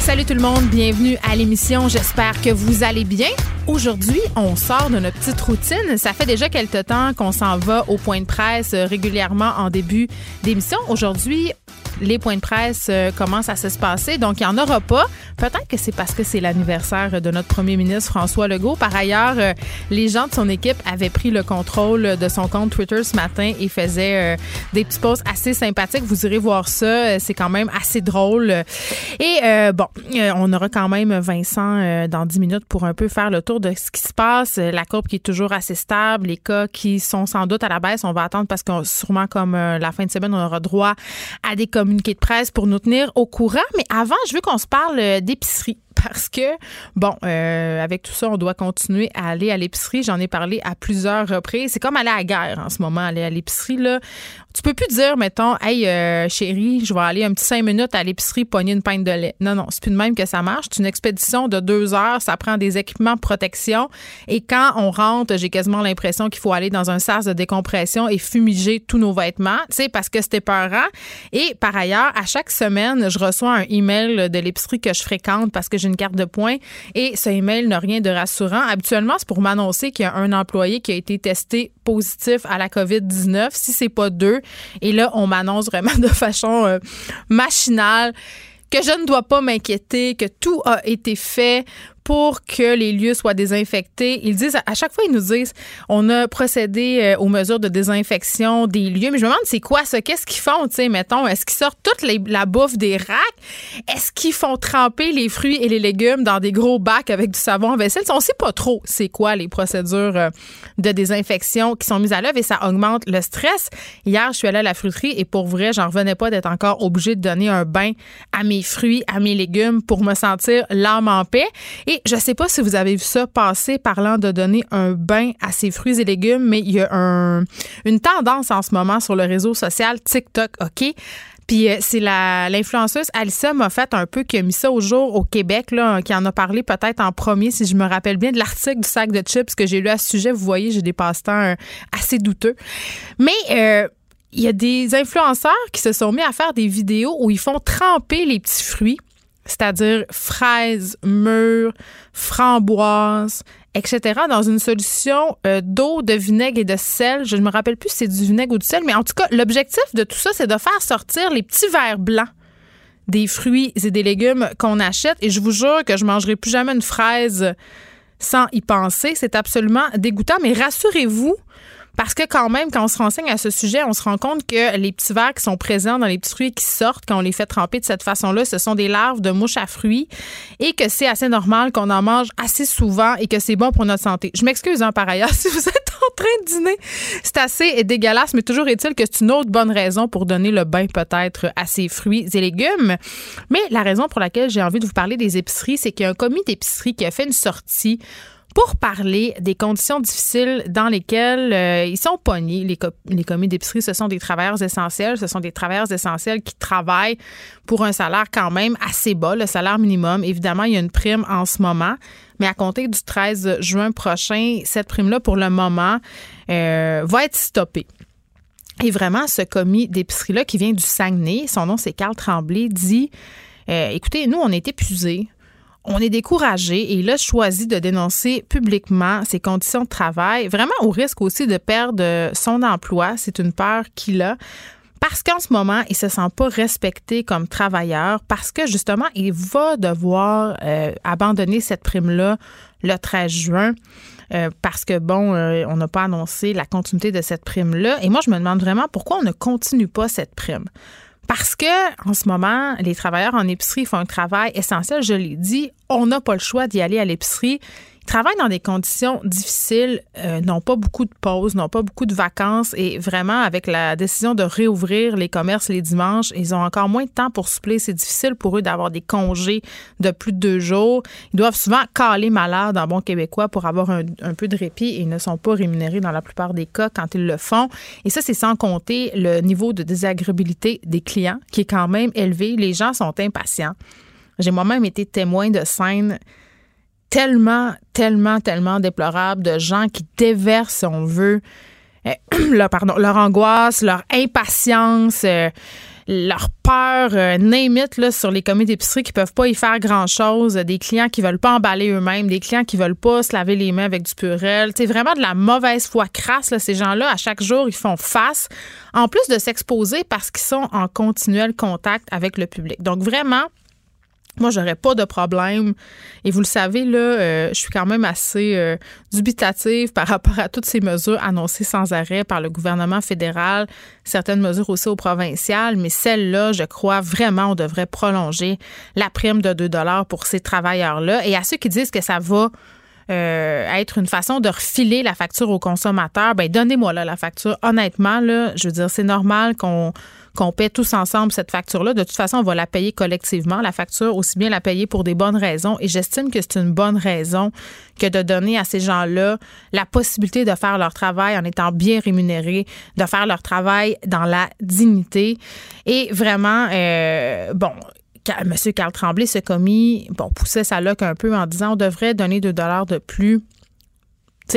Salut tout le monde, bienvenue à l'émission. J'espère que vous allez bien. Aujourd'hui, on sort de notre petite routine. Ça fait déjà quelque temps qu'on s'en va au point de presse euh, régulièrement en début d'émission. Aujourd'hui, les points de presse euh, commencent à se passer, donc il n'y en aura pas. Peut-être que c'est parce que c'est l'anniversaire de notre premier ministre François Legault. Par ailleurs, euh, les gens de son équipe avaient pris le contrôle de son compte Twitter ce matin et faisaient des petits posts assez sympathiques. Vous irez voir ça, c'est quand même assez drôle. Et bon, euh, on aura quand même Vincent euh, dans 10 minutes pour un peu faire le tour de ce qui se passe. Euh, La courbe qui est toujours assez stable, les cas qui sont sans doute à la baisse, on va attendre parce que sûrement comme la fin de semaine, on aura droit à des communiqués de presse pour nous tenir au courant. Mais avant, je veux qu'on se parle d'épicerie parce que, bon, euh, avec tout ça, on doit continuer à aller à l'épicerie. J'en ai parlé à plusieurs reprises. C'est comme aller à la guerre en ce moment, aller à l'épicerie. Là. Tu peux plus dire, mettons, hey, euh, chérie, je vais aller un petit cinq minutes à l'épicerie pogner une pinte de lait. Non, non, c'est plus de même que ça marche. C'est une expédition de deux heures. Ça prend des équipements de protection. Et quand on rentre, j'ai quasiment l'impression qu'il faut aller dans un sas de décompression et fumiger tous nos vêtements, tu sais, parce que c'était peurant. Et par ailleurs, à chaque semaine, je reçois un email de l'épicerie que je fréquente parce que j'ai une carte de points et ce email n'a rien de rassurant. Habituellement, c'est pour m'annoncer qu'il y a un employé qui a été testé positif à la COVID-19, si c'est pas deux. Et là, on m'annonce vraiment de façon euh, machinale que je ne dois pas m'inquiéter, que tout a été fait pour que les lieux soient désinfectés. Ils disent, à chaque fois, ils nous disent, on a procédé euh, aux mesures de désinfection des lieux. Mais je me demande, c'est quoi ça? Qu'est-ce qu'ils font, tu sais, mettons? Est-ce qu'ils sortent toute la bouffe des racks? Est-ce qu'ils font tremper les fruits et les légumes dans des gros bacs avec du savon à vaisselle? On sait pas trop c'est quoi les procédures euh, de désinfection qui sont mises à l'œuvre et ça augmente le stress. Hier, je suis allée à la fruiterie et pour vrai, j'en revenais pas d'être encore obligée de donner un bain à mes fruits, à mes légumes pour me sentir l'âme en paix. Et je sais pas si vous avez vu ça passer parlant de donner un bain à ses fruits et légumes, mais il y a un- une tendance en ce moment sur le réseau social TikTok, OK? Puis euh, c'est l'influenceuse Alissa Moffat un peu qui a mis ça au jour au Québec, là, qui en a parlé peut-être en premier, si je me rappelle bien, de l'article du sac de chips que j'ai lu à ce sujet. Vous voyez, j'ai des passe-temps euh, assez douteux. Mais euh, il y a des influenceurs qui se sont mis à faire des vidéos où ils font tremper les petits fruits, c'est-à-dire fraises, mûres, framboises, etc., dans une solution euh, d'eau, de vinaigre et de sel. Je ne me rappelle plus si c'est du vinaigre ou du sel, mais en tout cas, l'objectif de tout ça, c'est de faire sortir les petits verres blancs des fruits et des légumes qu'on achète. Et je vous jure que je mangerai plus jamais une fraise sans y penser. C'est absolument dégoûtant. Mais rassurez-vous, parce que quand même, quand on se renseigne à ce sujet, on se rend compte que les petits vers qui sont présents dans les petits fruits qui sortent quand on les fait tremper de cette façon-là, ce sont des larves de mouches à fruits et que c'est assez normal qu'on en mange assez souvent et que c'est bon pour notre santé. Je m'excuse hein, par ailleurs si vous êtes en train de dîner. C'est assez dégueulasse, mais toujours est-il que c'est une autre bonne raison pour donner le bain peut-être à ces fruits et légumes. Mais la raison pour laquelle j'ai envie de vous parler des épiceries, c'est qu'il y a un commis d'épicerie qui a fait une sortie pour parler des conditions difficiles dans lesquelles euh, ils sont pognés. Les, co- les commis d'épicerie, ce sont des travailleurs essentiels. Ce sont des travailleurs essentiels qui travaillent pour un salaire quand même assez bas, le salaire minimum. Évidemment, il y a une prime en ce moment. Mais à compter du 13 juin prochain, cette prime-là, pour le moment, euh, va être stoppée. Et vraiment, ce commis d'épicerie-là qui vient du Saguenay, son nom c'est Carl Tremblay, dit euh, écoutez, nous, on est épuisés. On est découragé et il a choisi de dénoncer publiquement ses conditions de travail, vraiment au risque aussi de perdre son emploi. C'est une peur qu'il a. Parce qu'en ce moment, il se sent pas respecté comme travailleur, parce que justement, il va devoir euh, abandonner cette prime-là le 13 juin. euh, parce que, bon, euh, on n'a pas annoncé la continuité de cette prime-là. Et moi, je me demande vraiment pourquoi on ne continue pas cette prime. Parce que en ce moment, les travailleurs en épicerie font un travail essentiel, je l'ai dit, on n'a pas le choix d'y aller à l'épicerie travaillent dans des conditions difficiles, euh, n'ont pas beaucoup de pauses, n'ont pas beaucoup de vacances et vraiment avec la décision de réouvrir les commerces les dimanches, ils ont encore moins de temps pour souffler. C'est difficile pour eux d'avoir des congés de plus de deux jours. Ils doivent souvent caler malade en bon québécois pour avoir un, un peu de répit et ils ne sont pas rémunérés dans la plupart des cas quand ils le font. Et ça, c'est sans compter le niveau de désagréabilité des clients qui est quand même élevé. Les gens sont impatients. J'ai moi-même été témoin de scènes tellement, tellement, tellement déplorable de gens qui déversent, si on veut, euh, leur, pardon, leur angoisse, leur impatience, euh, leur peur, euh, là, sur les commis d'épicerie qui peuvent pas y faire grand-chose, des clients qui veulent pas emballer eux-mêmes, des clients qui veulent pas se laver les mains avec du purel. C'est vraiment de la mauvaise foi crasse. Ces gens-là, à chaque jour, ils font face, en plus de s'exposer parce qu'ils sont en continuel contact avec le public. Donc, vraiment, moi, j'aurais pas de problème. Et vous le savez, là, euh, je suis quand même assez euh, dubitative par rapport à toutes ces mesures annoncées sans arrêt par le gouvernement fédéral, certaines mesures aussi au provincial, mais celle-là, je crois vraiment, on devrait prolonger la prime de 2 dollars pour ces travailleurs-là. Et à ceux qui disent que ça va euh, être une façon de refiler la facture aux consommateurs, ben donnez-moi là la facture. Honnêtement, là, je veux dire, c'est normal qu'on qu'on paie tous ensemble cette facture-là. De toute façon, on va la payer collectivement, la facture, aussi bien la payer pour des bonnes raisons. Et j'estime que c'est une bonne raison que de donner à ces gens-là la possibilité de faire leur travail en étant bien rémunérés, de faire leur travail dans la dignité. Et vraiment, euh, bon, M. Carl Tremblay, ce commis, bon, poussait sa loque un peu en disant on devrait donner 2 dollars de plus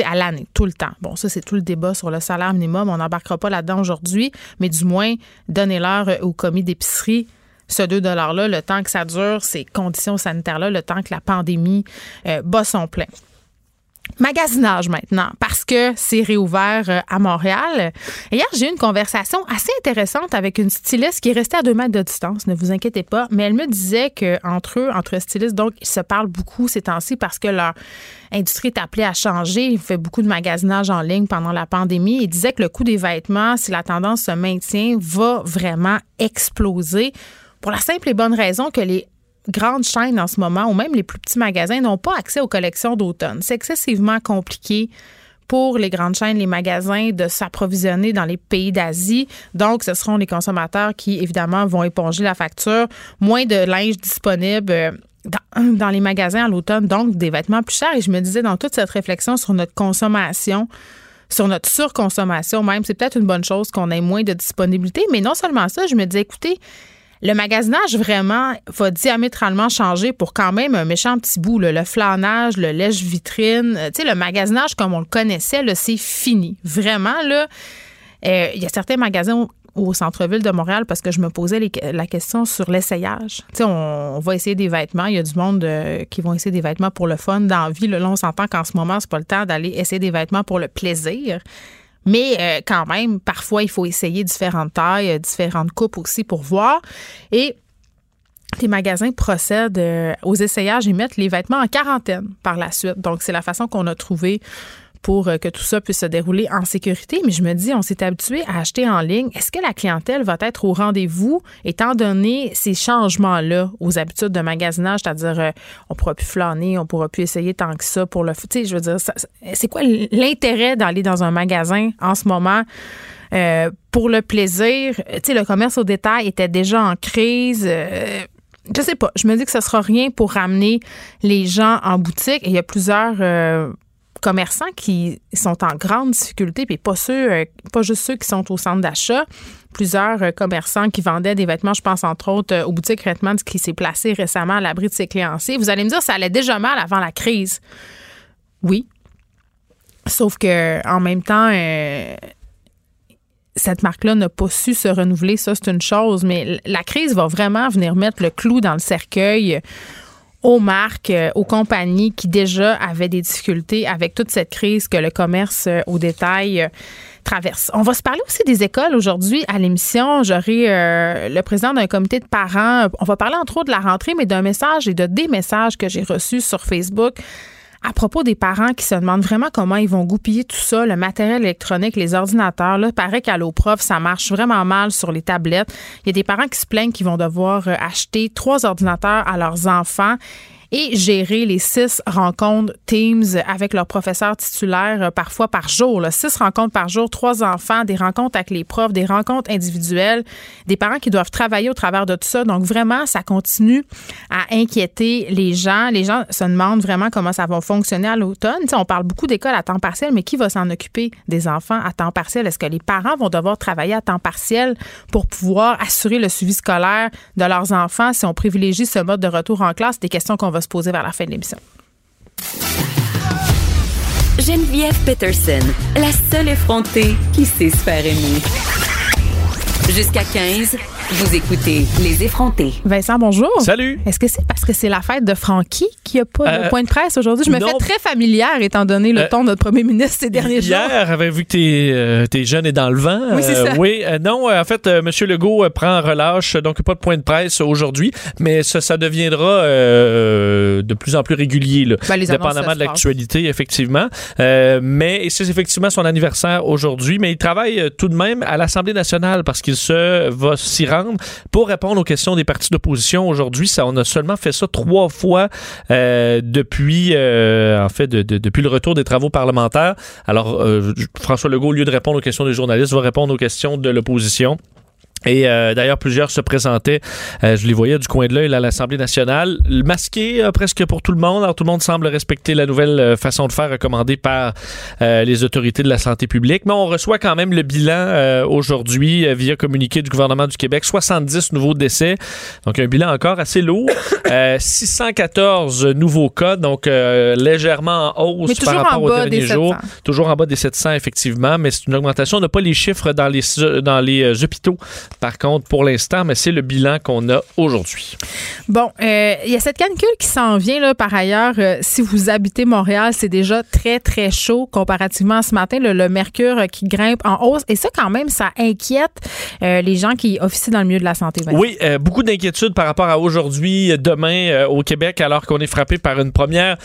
à l'année, tout le temps. Bon, ça, c'est tout le débat sur le salaire minimum. On n'embarquera pas là-dedans aujourd'hui, mais du moins, donnez-leur euh, au commis d'épicerie ce 2 $-là, le temps que ça dure, ces conditions sanitaires-là, le temps que la pandémie euh, bat son plein. Magasinage maintenant, parce que c'est réouvert euh, à Montréal. Hier, j'ai eu une conversation assez intéressante avec une styliste qui est restée à deux mètres de distance, ne vous inquiétez pas, mais elle me disait qu'entre eux, entre stylistes, donc, ils se parlent beaucoup ces temps-ci parce que leur industrie est appelée à changer. Ils font beaucoup de magasinage en ligne pendant la pandémie. Ils disaient que le coût des vêtements, si la tendance se maintient, va vraiment exploser pour la simple et bonne raison que les grandes chaînes en ce moment, ou même les plus petits magasins, n'ont pas accès aux collections d'automne. C'est excessivement compliqué pour les grandes chaînes, les magasins, de s'approvisionner dans les pays d'Asie. Donc, ce seront les consommateurs qui, évidemment, vont éponger la facture. Moins de linge disponible. Euh, dans, les magasins à l'automne, donc des vêtements plus chers. Et je me disais, dans toute cette réflexion sur notre consommation, sur notre surconsommation même, c'est peut-être une bonne chose qu'on ait moins de disponibilité. Mais non seulement ça, je me disais, écoutez, le magasinage vraiment va diamétralement changer pour quand même un méchant petit bout. Le flanage, le lèche-vitrine, euh, tu sais, le magasinage comme on le connaissait, c'est fini. Vraiment, là, euh, il y a certains magasins au centre-ville de Montréal parce que je me posais la question sur l'essayage. Tu sais, on, va essayer des vêtements. Il y a du monde euh, qui vont essayer des vêtements pour le fun, dans vie. Là, on s'entend qu'en ce moment, c'est pas le temps d'aller essayer des vêtements pour le plaisir. Mais euh, quand même, parfois, il faut essayer différentes tailles, euh, différentes coupes aussi pour voir. Et les magasins procèdent euh, aux essayages et mettent les vêtements en quarantaine par la suite. Donc, c'est la façon qu'on a trouvé pour euh, que tout ça puisse se dérouler en sécurité. Mais je me dis, on s'est habitué à acheter en ligne. Est-ce que la clientèle va être au rendez-vous étant donné ces changements-là aux habitudes de magasinage, c'est-à-dire euh, on pourra plus flâner, on pourra plus essayer tant que ça pour le. Sais, je veux dire, c'est quoi l'intérêt d'aller dans un magasin en ce moment? Euh, pour le plaisir, tu sais, le commerce au détail était déjà en crise. je sais pas. Je me dis que ce sera rien pour ramener les gens en boutique. Il y a plusieurs commerçants qui sont en grande difficulté, puis pas ceux, euh, pas juste ceux qui sont au centre d'achat. Plusieurs euh, commerçants qui vendaient des vêtements, je pense entre autres euh, au boutique Redmond qui s'est placé récemment à l'abri de ses créanciers. Vous allez me dire, ça allait déjà mal avant la crise. Oui. Sauf que en même temps, cette marque-là n'a pas su se renouveler, ça c'est une chose, mais la crise va vraiment venir mettre le clou dans le cercueil aux marques, euh, aux compagnies qui déjà avaient des difficultés avec toute cette crise que le commerce euh, au détail euh, traverse. On va se parler aussi des écoles aujourd'hui à l'émission. J'aurai le président d'un comité de parents. On va parler entre autres de la rentrée, mais d'un message et de des messages que j'ai reçus sur Facebook à propos des parents qui se demandent vraiment comment ils vont goupiller tout ça, le matériel électronique, les ordinateurs. Là, paraît qu'à prof, ça marche vraiment mal sur les tablettes. Il y a des parents qui se plaignent qu'ils vont devoir euh, acheter trois ordinateurs à leurs enfants et gérer les six rencontres Teams avec leur professeur titulaire euh, parfois par jour. Six rencontres par jour, trois enfants, des rencontres avec les profs, des rencontres individuelles, des parents qui doivent travailler au travers de tout ça. Donc vraiment, ça continue à inquiéter les gens. Les gens se demandent vraiment comment ça va fonctionner à l'automne. on parle beaucoup d'écoles à temps partiel, mais qui va s'en occuper des enfants à temps partiel? Est-ce que les parents vont devoir travailler à temps partiel pour pouvoir assurer le suivi scolaire de leurs enfants si on privilégie ce mode de retour en classe? Des questions qu'on va se poser vers la fin de l'émission. Geneviève Peterson, la seule effrontée qui sait se faire aimer. Jusqu'à 15, vous écoutez Les effrontés. Vincent, bonjour. Salut. Est-ce que c'est parce que c'est la fête de Francky qu'il n'y a pas de Euh, point de presse aujourd'hui? Je me non. fais très familière étant donné le Euh, ton de notre premier ministre ces derniers jours. Hier, avait vu que t'es euh, t'es jeune et dans le vent? Oui, c'est Euh, ça. oui, euh, non, euh, en fait, euh, M. Legault euh, prend relâche, donc pas de point de presse aujourd'hui, mais ça, ça deviendra euh, de plus en plus régulier, là, Ben, dépendamment de se l'actualité, effectivement. Euh, mais et c'est effectivement son anniversaire aujourd'hui, mais il travaille euh, tout de même à l'Assemblée nationale parce qu'il se va s'y rendre pour répondre aux questions des partis d'opposition aujourd'hui. Ça, on a seulement fait ça trois fois euh, depuis, euh, depuis le retour des travaux parlementaires. Alors, euh, François Legault, au lieu de répondre aux questions des journalistes, va répondre aux questions de l'opposition. Et euh, d'ailleurs, plusieurs se présentaient, euh, je les voyais du coin de l'œil à l'Assemblée nationale, masqués euh, presque pour tout le monde. Alors tout le monde semble respecter la nouvelle euh, façon de faire recommandée par euh, les autorités de la santé publique. Mais on reçoit quand même le bilan euh, aujourd'hui via communiqué du gouvernement du Québec. 70 nouveaux décès, donc un bilan encore assez lourd. Euh, 614 nouveaux cas, donc euh, légèrement en hausse par rapport aux derniers jours. 700. Toujours en bas des 700, effectivement, mais c'est une augmentation. On n'a pas les chiffres dans les, dans les hôpitaux, par contre, pour l'instant, mais c'est le bilan qu'on a aujourd'hui. Bon, euh, il y a cette canicule qui s'en vient, là, par ailleurs. euh, si vous habitez Montréal, c'est déjà très, très chaud comparativement à ce matin. Le, le mercure qui grimpe en hausse. Et ça, quand même, ça inquiète euh, les gens qui officient dans le milieu de la santé. Vincent. Oui, beaucoup d'inquiétudes par rapport à aujourd'hui, demain au Québec, alors qu'on est frappé par une première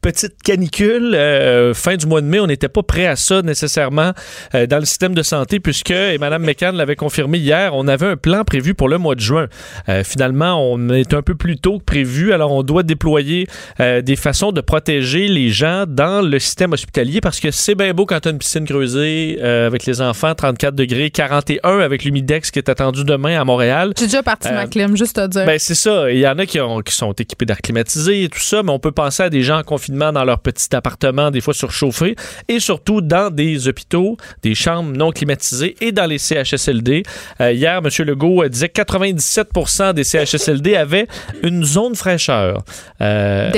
petite canicule. Euh, fin du mois de mai, on n'était pas prêt à ça nécessairement euh, dans le système de santé puisque, et Mme McCann l'avait confirmé hier, on avait un plan prévu pour le mois de juin. Euh, finalement, on est un peu plus tôt que prévu, alors on doit déployer des façons de protéger les gens dans le système hospitalier parce que c'est bien beau quand tu as une piscine creusée avec les enfants, 34 degrés, 41 avec l'humidex qui est attendu demain à Montréal. J'ai déjà parti ma clim, juste à dire. Ben, c'est ça. Il y en a qui, ont- qui sont équipés d'air climatisé et tout ça, mais on peut penser à des gens en confinement dans leur petit appartement, des fois surchauffés, et surtout dans des hôpitaux, des chambres non climatisées et dans les CHSLD. Euh, hier, M. Legault euh, disait que 97% des CHSLD avaient une zone fraîcheur. Euh?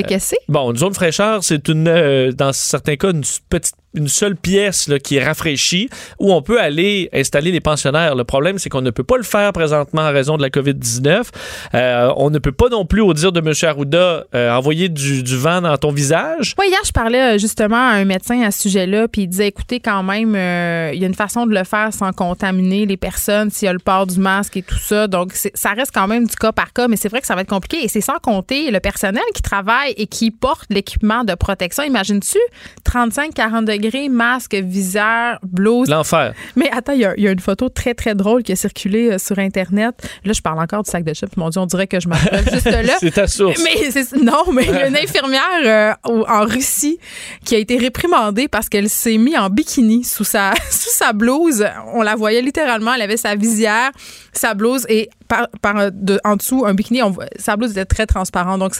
Bon, une zone fraîcheur, c'est une, euh, dans certains cas, une petite une seule pièce là, qui est rafraîchie où on peut aller installer les pensionnaires. Le problème, c'est qu'on ne peut pas le faire présentement en raison de la COVID-19. Euh, on ne peut pas non plus, au dire de M. Arruda, euh, envoyer du, du vent dans ton visage. Oui, hier, je parlais euh, justement à un médecin à ce sujet-là, puis il disait, écoutez, quand même, il y a une façon de le faire sans contaminer les personnes, s'il y a le port du masque et tout ça. Donc, ça reste quand même du cas par cas, mais c'est vrai que ça va être compliqué. Et c'est sans compter le personnel qui travaille et qui porte l'équipement de protection. Imagines-tu 35-40 degrés, masque, visière, blouse. L'enfer. Mais attends, il y, a- il y a une photo très, très drôle qui a circulé euh, sur Internet. Là, je parle encore du sac de chips. Mon Dieu, on dirait que je m'appelle juste là. C'est ta source. Mais non, mais il y a une infirmière euh, en Russie qui a été réprimandée parce qu'elle s'est mise en bikini sous sa sous sa blouse. On la voyait littéralement, elle avait sa visière, sa blouse et par, par de, en dessous un bikini. On sa blouse était très transparente, donc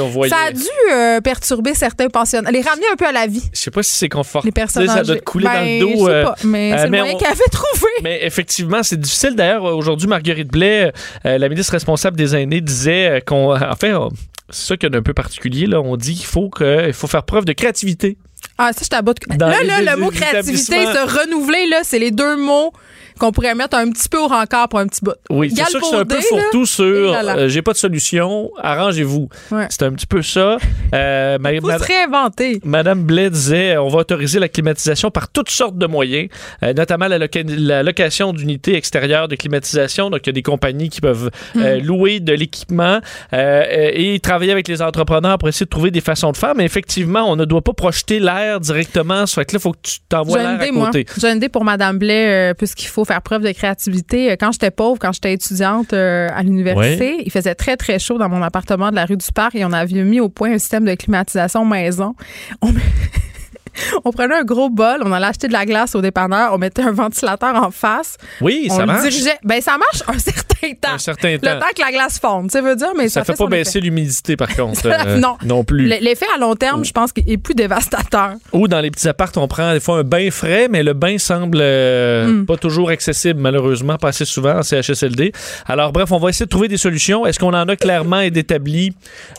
on voyait. ça a dû euh, perturber certains pensionnaires, les ramener un peu à la vie. Je sais pas si c'est confortable. Les personnes Ça doit te couler dans Ben, le dos. Je sais euh, pas, mais euh, c'est le mais moyen on- qu'elle avait trouvé. Mais effectivement, c'est difficile. D'ailleurs, aujourd'hui, Marguerite Blais, euh, la ministre responsable des aînés, disait euh, qu'on. En fait, on- c'est ça qui est un peu particulier. Là. On dit qu'il faut, que, il faut faire preuve de créativité Ah, ça, je t'aboute. Dans Là, là, le mot créativité, se renouveler, là, c'est les deux mots qu'on pourrait mettre un petit peu au rencard pour un petit bout. Oui, c'est sûr que c'est un peu fourre-tout sur euh, j'ai pas de solution, arrangez-vous. Ouais. C'est un petit peu ça. Euh, ma- Faut ma- se réinventer. Madame Blais disait on va autoriser la climatisation par toutes sortes de moyens, euh, notamment la, loca- la location d'unités extérieures de climatisation. Donc, il y a des compagnies qui peuvent euh, louer de l'équipement euh, euh, et travailler avec les entrepreneurs pour essayer de trouver des façons de faire. Mais effectivement, on ne doit pas projeter l'air directement. Ça fait que là, il faut que tu t'envoies l'air à côté. J'ai une idée pour Madame Blais, euh, puisqu'il faut faire preuve de créativité. Euh, Quand j'étais pauvre, quand j'étais étudiante euh, à l'université, il faisait très, très chaud dans mon appartement de la rue du Parc et on avait mis au point un système de climatisation maison. On, on prenait un gros bol, on allait acheter de la glace au dépanneur, on mettait un ventilateur en face. Oui, on ça le marche. dirigeait. Ben, ça marche un certain temps. Un certain Le temps. temps que la glace fonde, ça veut dire, mais Ça, ça, fait, pas baisser l'humidité, par contre. Euh, non. Non plus. L'effet à long terme, je pense qu'il est plus dévastateur. Ou dans les petits appartes, on prend des fois un bain frais, mais le bain semble euh, Mm. pas toujours accessible, malheureusement, pas assez souvent en CHSLD. Alors, bref, on va essayer de trouver des solutions. Est-ce qu'on en a clairement et d'établi?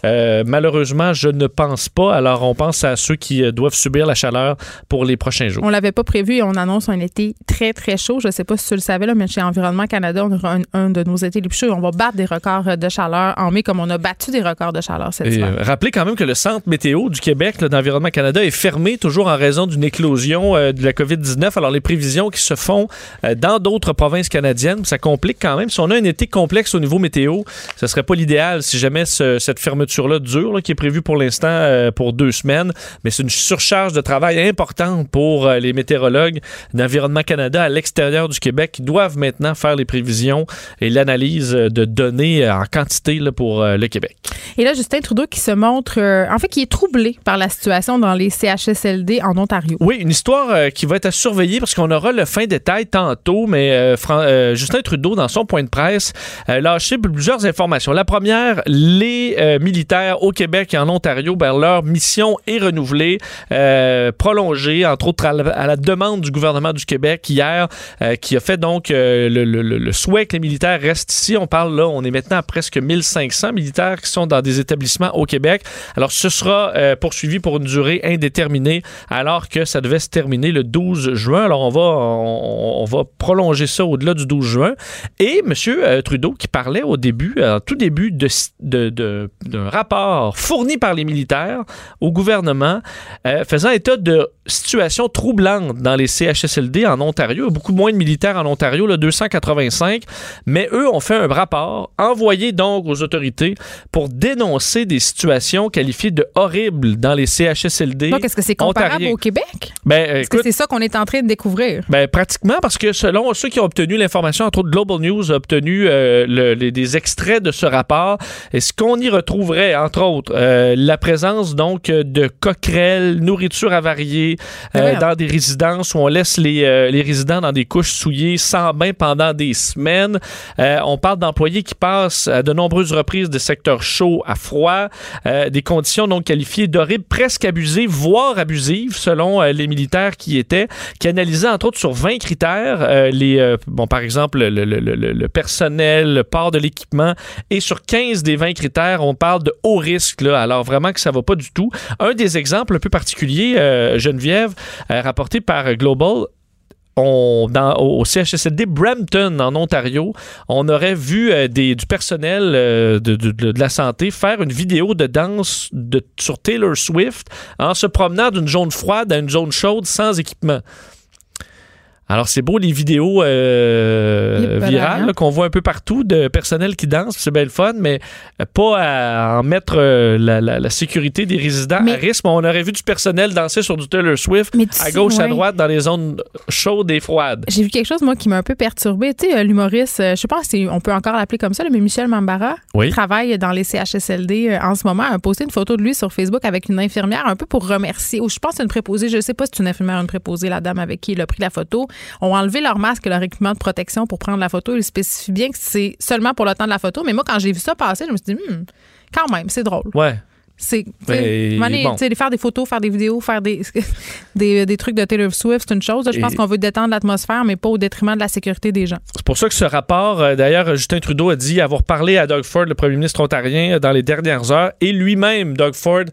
Euh, malheureusement, je ne pense pas. Alors, on pense à ceux qui doivent subir la chaleur pour les prochains jours. On l'avait pas prévu et on annonce un été très, très chaud. Je sais pas si tu le savais, là, mais chez Environnement Canada, on aura un, un de nos étés les plus chauds. On va battre des records de chaleur en mai comme on a battu des records de chaleur cet Et, hiver. euh, rappelez quand même que le Centre météo du Québec d'Environnement Canada est fermé toujours en raison d'une éclosion euh, de la COVID-19. Alors, les prévisions qui se font euh, dans d'autres provinces canadiennes, ça complique quand même. Si on a un été complexe au niveau météo, ce serait pas l'idéal si jamais ce- cette fermeture-là dure, là, qui est prévue pour l'instant euh, pour deux semaines. Mais c'est une surcharge de travail importante pour euh, les météorologues d'Environnement Canada à l'extérieur du Québec qui doivent maintenant faire les prévisions et l'analyse euh, de données euh, en quantité là, pour le Québec. Et là, Justin Trudeau qui se montre, euh, en fait, qui est troublé par la situation dans les CHSLD en Ontario. Oui, une histoire euh, qui va être à surveiller parce qu'on aura le fin détail tantôt, mais euh, Justin Trudeau, dans son point de presse, a lâché plusieurs informations. La première, les militaires au Québec et en Ontario, ben, leur mission est renouvelée, euh, entre autres à la, demande du gouvernement du Québec hier, euh, qui a fait donc euh, le, souhait que les militaires restent ici. On parle là, on est maintenant à presque 1500 militaires qui sont dans des établissements au Québec. Alors, ce sera poursuivi pour une durée indéterminée, alors que ça devait se terminer le 12 juin. Alors, on va, on, va prolonger ça au-delà du 12 juin. Et M. Trudeau, qui parlait au début, tout début de, de- de- d'un rapport fourni par les militaires au gouvernement, faisant état de situation troublante dans les CHSLD en Ontario. Beaucoup moins de militaires en Ontario, là, 285, mais eux ont fait un rapport envoyé donc aux autorités pour dénoncer des situations qualifiées de horribles dans les CHSLD. Donc, est-ce que c'est comparable ontariens. au Québec? Ben, Est-ce que c'est ça qu'on est en train de découvrir? ben, pratiquement, parce que selon ceux qui ont obtenu l'information, entre autres Global News a obtenu euh, le- les- des extraits de ce rapport, et ce qu'on y retrouverait, entre autres, euh, la présence donc de coquerelles, nourriture avariée Euh, dans des résidences où on laisse les, euh, les résidents dans des couches souillées sans bain pendant des semaines. Euh, on parle d'employés qui passent à de nombreuses reprises de secteurs chauds à froid, des conditions donc qualifiées d'horribles, presque abusives, voire abusives, selon les militaires qui étaient, qui analysaient entre autres sur 20 critères les, bon, par exemple, le, le- le- le- le personnel, le port de l'équipement, et sur 15 des 20 critères, on parle de haut risque, là, alors vraiment que ça va pas du tout. Un des exemples un peu particuliers, euh, Geneviève, euh, rapporté par Global, au, CHSLD Brampton, en Ontario, on aurait vu euh, du personnel euh, de, la santé faire une vidéo de danse sur Taylor Swift en se promenant d'une zone froide à une zone chaude sans équipement. Alors, c'est beau les vidéos euh, virales qu'on voit un peu partout de personnel qui danse, c'est bien le fun, mais euh, pas à en mettre euh, la, la- la sécurité des résidents Mais- à risque. Mais on aurait vu du personnel danser sur du Taylor Swift à sais, gauche, à droite, dans les zones chaudes et froides. J'ai vu quelque chose, moi, qui m'a un peu perturbée. Tu sais, l'humoriste, je sais pas si on peut encore l'appeler comme ça, mais Michel Mambara, Oui. qui travaille dans les CHSLD en ce moment, a posté une photo de lui sur Facebook avec une infirmière, un peu pour remercier, ou je pense une préposée, je sais pas si c'est une infirmière ou une préposée, la dame avec qui il a pris la photo, ont enlevé leur masque et leur équipement de protection pour prendre la photo. Il spécifie bien que c'est seulement pour le temps de la photo, mais moi, quand j'ai vu ça passer, je me suis dit, Hmm, quand même, c'est drôle. Ouais. C'est, bon. faire des photos, faire des vidéos, faire des, des, des trucs de Taylor Swift, c'est une chose. là. Je pense qu'on veut détendre l'atmosphère, mais pas au détriment de la sécurité des gens. C'est pour ça que ce rapport, euh, d'ailleurs, Justin Trudeau a dit avoir parlé à Doug Ford, le premier ministre ontarien, euh, dans les dernières heures, et lui-même, Doug Ford,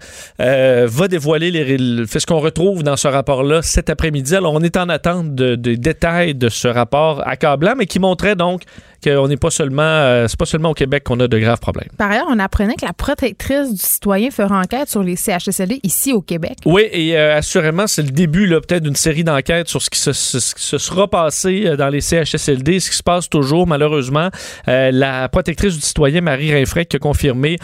euh, va dévoiler les, le- fait ce qu'on retrouve dans ce rapport-là cet après-midi. Alors, on est en attente de- des détails de ce rapport accablant, mais qui montrait donc qu'on n'est pas seulement, euh, c'est pas seulement au Québec qu'on a de graves problèmes. Par ailleurs, on apprenait que la protectrice du citoyen fera enquête sur les CHSLD ici au Québec. Oui, et euh, assurément, c'est le début là, peut-être d'une série d'enquêtes sur ce qui, se, ce qui se sera passé euh, dans les CHSLD, ce qui se passe toujours, malheureusement. Euh, la protectrice du citoyen, Marie Rinfrey, qui a confirmé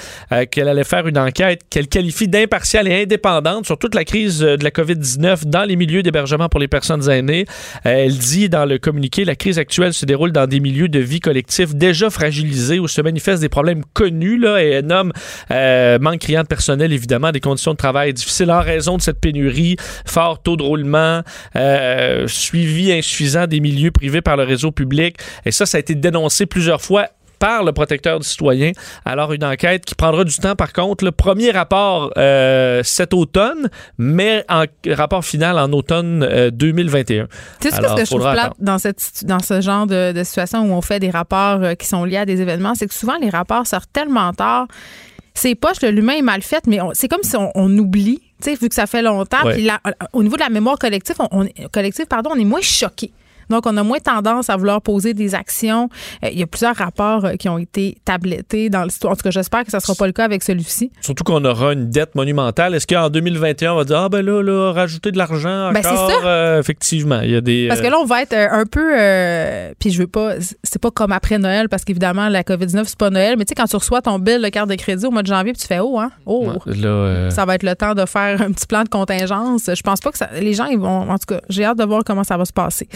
qu'elle allait faire une enquête qu'elle qualifie d'impartiale et indépendante sur toute la crise de la COVID-19 dans les milieux d'hébergement pour les personnes aînées. Elle dit dans le communiqué, la crise actuelle se déroule dans des milieux de vie collectif déjà fragilisés où se manifestent des problèmes connus là, et nomme euh, manque criant de personnel, évidemment, des conditions de travail difficiles en raison de cette pénurie, fort taux de roulement, euh, suivi insuffisant des milieux privés par le réseau public. Et ça, ça a été dénoncé plusieurs fois par le protecteur du citoyen. Alors, une enquête qui prendra du temps, par contre. Le premier rapport euh, cet automne, mais en rapport final en automne euh, 2021. Tu sais ce que je trouve plate dans, cette, situ- dans ce genre de, de situation où on fait des rapports euh, qui sont liés à des événements, c'est que souvent les rapports sortent tellement tard. C'est poche, le- l'humain est mal fait, mais c'est comme si on, on oublie, vu que ça fait longtemps. Ouais. Puis la- au niveau de la mémoire collective, on, on- collective, pardon, on est moins choqué. Donc, on a moins tendance à vouloir poser des actions. Euh, il y a plusieurs rapports euh, qui ont été tablettés dans l'histoire. En tout cas, j'espère que ça ne sera pas le cas avec celui-ci. Surtout qu'on aura une dette monumentale. Est-ce qu'en 2021, on va dire, ah ben là, là rajouter de l'argent Ben, encore? ça. Euh, effectivement, il y a des... Parce que là, on va être un peu. euh, puis je veux pas. C'est pas comme après Noël, parce qu'évidemment, la COVID-19, c'est pas Noël. Mais tu sais, quand tu reçois ton bill de carte de crédit au mois de janvier, puis tu fais Oh, hein? Oh! ouais, là, euh, Ça va être le temps de faire un petit plan de contingence. Je pense pas que ça, les gens, ils vont. En tout cas, j'ai hâte de voir comment ça va se passer.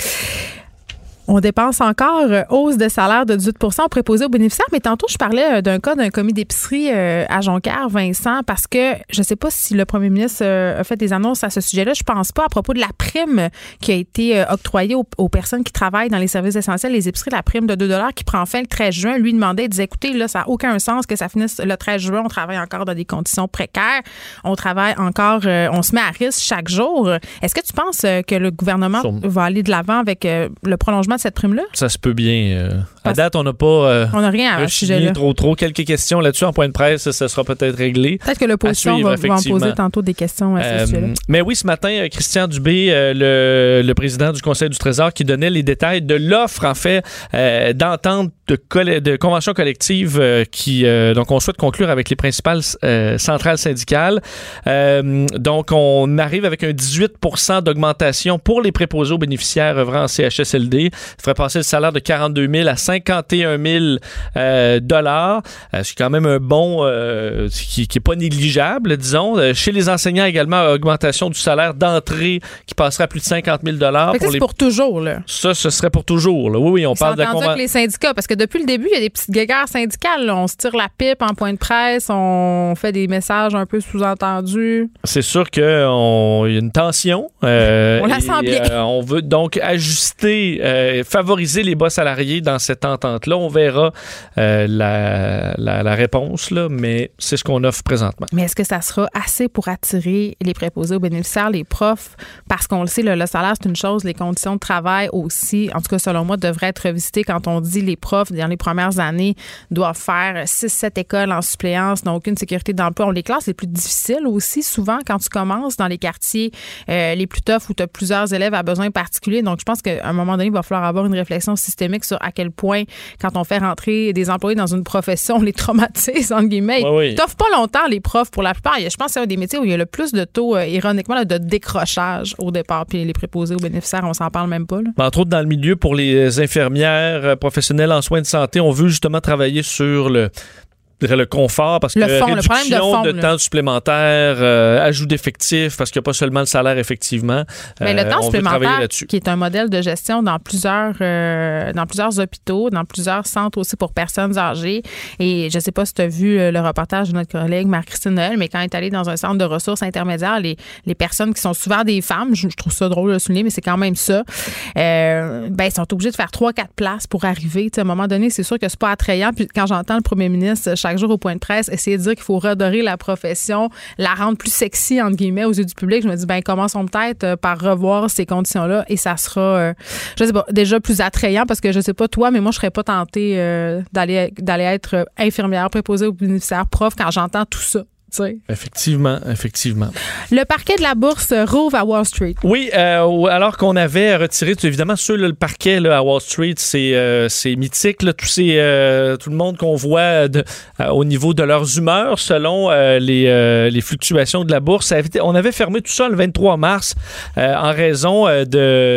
On dépense encore euh, hausse de salaire de 18 au préposé aux bénéficiaires. Mais tantôt, je parlais euh, d'un cas d'un commis d'épicerie euh, à Jonquière, Vincent, parce que je ne sais pas si le premier ministre a fait des annonces à ce sujet-là. Je pense pas à propos de la prime qui a été octroyée aux, aux personnes qui travaillent dans les services essentiels, les épiceries, la prime de 2 qui prend fin le 13 juin. Lui demandait, il disait, écoutez, là, ça n'a aucun sens que ça finisse le 13 juin. On travaille encore dans des conditions précaires. On travaille encore, on se met à risque chaque jour. Est-ce que tu penses que le gouvernement Sûrement. va aller de l'avant avec le prolongement de ça se peut bien. euh. À date, on n'a pas... euh, On n'a rien à sujet-là. trop trop. Quelques questions là-dessus en point de presse, ça, sera peut-être réglé. Peut-être que l'opposition va, va en poser tantôt des questions à ce Euh, sujet-là. mais oui, ce matin, euh, Christian Dubé, euh, le, le président du Conseil du Trésor, qui donnait les détails de l'offre, en fait, euh, d'entente de, coll- de convention collective qui, euh, donc, on souhaite conclure avec les principales centrales syndicales. Euh, donc, on arrive avec un 18% d'augmentation pour les préposés aux bénéficiaires œuvrant en CHSLD. Ça ferait passer le salaire de 42 000 à 51 000 euh, dollars. Euh, c'est quand même un bon euh, qui, qui est pas négligeable, disons. Chez les enseignants également, augmentation du salaire d'entrée qui passerait à plus de 50 000 dollars c'est les. pour toujours, là. Ça, ce serait pour toujours. là. Oui, oui, on Ils parle de la conven- avec les syndicats, parce que depuis le début, il y a des petites guéguerres syndicales. là. On se tire la pipe en point de presse, on fait des messages un peu sous-entendus. C'est sûr qu'il y a une tension. euh, On la sent bien. euh, on veut donc ajuster, euh, favoriser les bas salariés dans cette entente-là. On verra euh, la, la- réponse, là, mais c'est ce qu'on offre présentement. Mais est-ce que ça sera assez pour attirer les préposés aux bénéficiaires, les profs? Parce qu'on le sait, le, salaire, c'est une chose, les conditions de travail aussi, en tout cas, selon moi, devraient être revisitées quand on dit les profs, dans les premières années, doivent faire 6-7 écoles en suppléance, n'ont aucune sécurité d'emploi. On les classes les plus difficiles aussi, souvent, quand tu commences dans les quartiers euh, les plus toughs où tu as plusieurs élèves à besoins particuliers. Donc, je pense qu'à un moment donné, il va falloir avoir une réflexion systémique sur à quel point, quand on fait rentrer des employés dans une profession, on les traumatise, entre guillemets. Ouais, oui. T'offres pas longtemps les profs pour la plupart. Je pense que c'est un des métiers où il y a le plus de taux, euh, ironiquement, là, de décrochage au départ. Puis les préposés aux bénéficiaires, on s'en parle même pas. là. Entre autres, dans le milieu pour les infirmières, euh, professionnels en soins de santé, on veut justement travailler sur le le confort parce que Le fond, le problème de réduction fond, de, là. temps supplémentaire, euh, ajout d'effectifs parce qu'il n'y a pas seulement le salaire effectivement. Mais Euh, le temps supplémentaire, qui est un modèle de gestion dans plusieurs, euh, dans plusieurs hôpitaux, dans plusieurs centres aussi pour personnes âgées. Et je ne sais pas si tu as vu euh, le reportage de notre collègue Marc-Christine Noël, mais quand elle est allée dans un centre de ressources intermédiaires, les, les personnes qui sont souvent des femmes, je, je trouve ça drôle de souligner, mais c'est quand même ça, ben, ils sont obligés de faire trois, quatre places pour arriver. Tu sais, à un moment donné, c'est sûr que c'est pas attrayant. Puis quand j'entends le premier ministre chaque chaque jour au point de presse, essayer de dire qu'il faut redorer la profession, la rendre plus sexy, entre guillemets, aux yeux du public. Je me dis, ben, commençons peut-être euh, par revoir ces conditions-là et ça sera, euh, je sais pas, déjà plus attrayant parce que je sais pas toi, mais moi, je serais pas tentée euh, d'aller d'aller être infirmière, préposée aux bénéficiaires, prof quand j'entends tout ça. Effectivement, effectivement. Le parquet de la bourse rouvre à Wall Street. Oui, euh, alors qu'on avait retiré, évidemment, là, le parquet là, à Wall Street, c'est euh, mythique, là, ces, euh, tout le monde qu'on voit de- au niveau de leurs humeurs selon les, les fluctuations de la bourse. On avait fermé tout ça le 23 mars en raison de,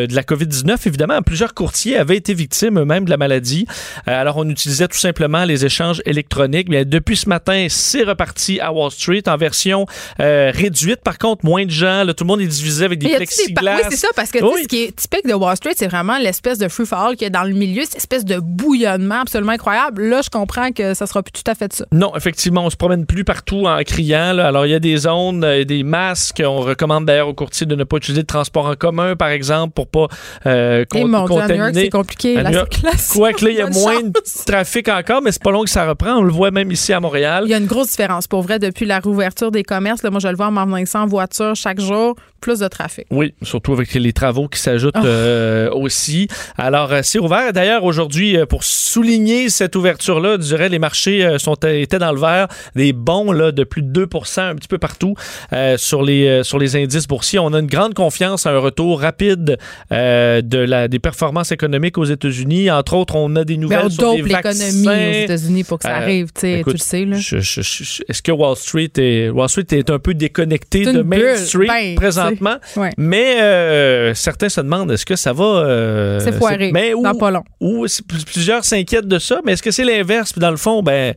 de la COVID-19. Évidemment, plusieurs courtiers avaient été victimes eux-mêmes de la maladie. Alors, on utilisait tout simplement les échanges électroniques. Mais depuis ce matin, c'est reparti à Wall Street en version euh, réduite. Par contre, moins de gens. là, tout le monde est divisé avec des plexiglas. Oui, c'est ça, parce que Oui. ce qui est typique de Wall Street, c'est vraiment l'espèce de free fall qu'il y a dans le milieu, cette espèce de bouillonnement absolument incroyable. Là, je comprends que ça sera plus tout à fait ça. Non, effectivement, on se promène plus partout en criant. là. Alors, il y a des zones, euh, des masques. On recommande d'ailleurs aux courtiers de ne pas utiliser de transport en commun, par exemple, pour pas euh, Et con- mon contaminer. c'est compliqué. À La New York, circulation. Quoique là, il y a moins de trafic encore, mais c'est pas long que ça reprend. On le voit même ici à Montréal. Il y a une grosse différence. Pour vrai, depuis la réouverture des commerces, là, moi, je le vois en m'en en voiture chaque jour, plus de trafic. Oui, surtout avec les travaux qui s'ajoutent Oh. euh, aussi. Alors, euh, c'est ouvert. D'ailleurs, aujourd'hui, euh, pour souligner cette ouverture-là, je dirais, les marchés euh, sont, étaient dans le vert. Des bons là, de plus de 2% un petit peu partout euh, sur, les, euh, sur les indices boursiers. On a une grande confiance à un retour rapide euh, de la, des performances économiques aux États-Unis. Entre autres, on a des nouvelles on sur dope l'économie aux États-Unis pour que ça arrive. Tu le sais. Là. Je- je- je- Est-ce que Wall Street est Wall Street est un peu déconnecté de Main bulle. Street Ben, présentement? Ouais. Mais euh, certains se demandent est-ce que ça va. euh, C'est foiré. Mais où, Dans pas long. où plusieurs s'inquiètent de ça, mais est-ce que c'est l'inverse? Puis dans le fond, ben.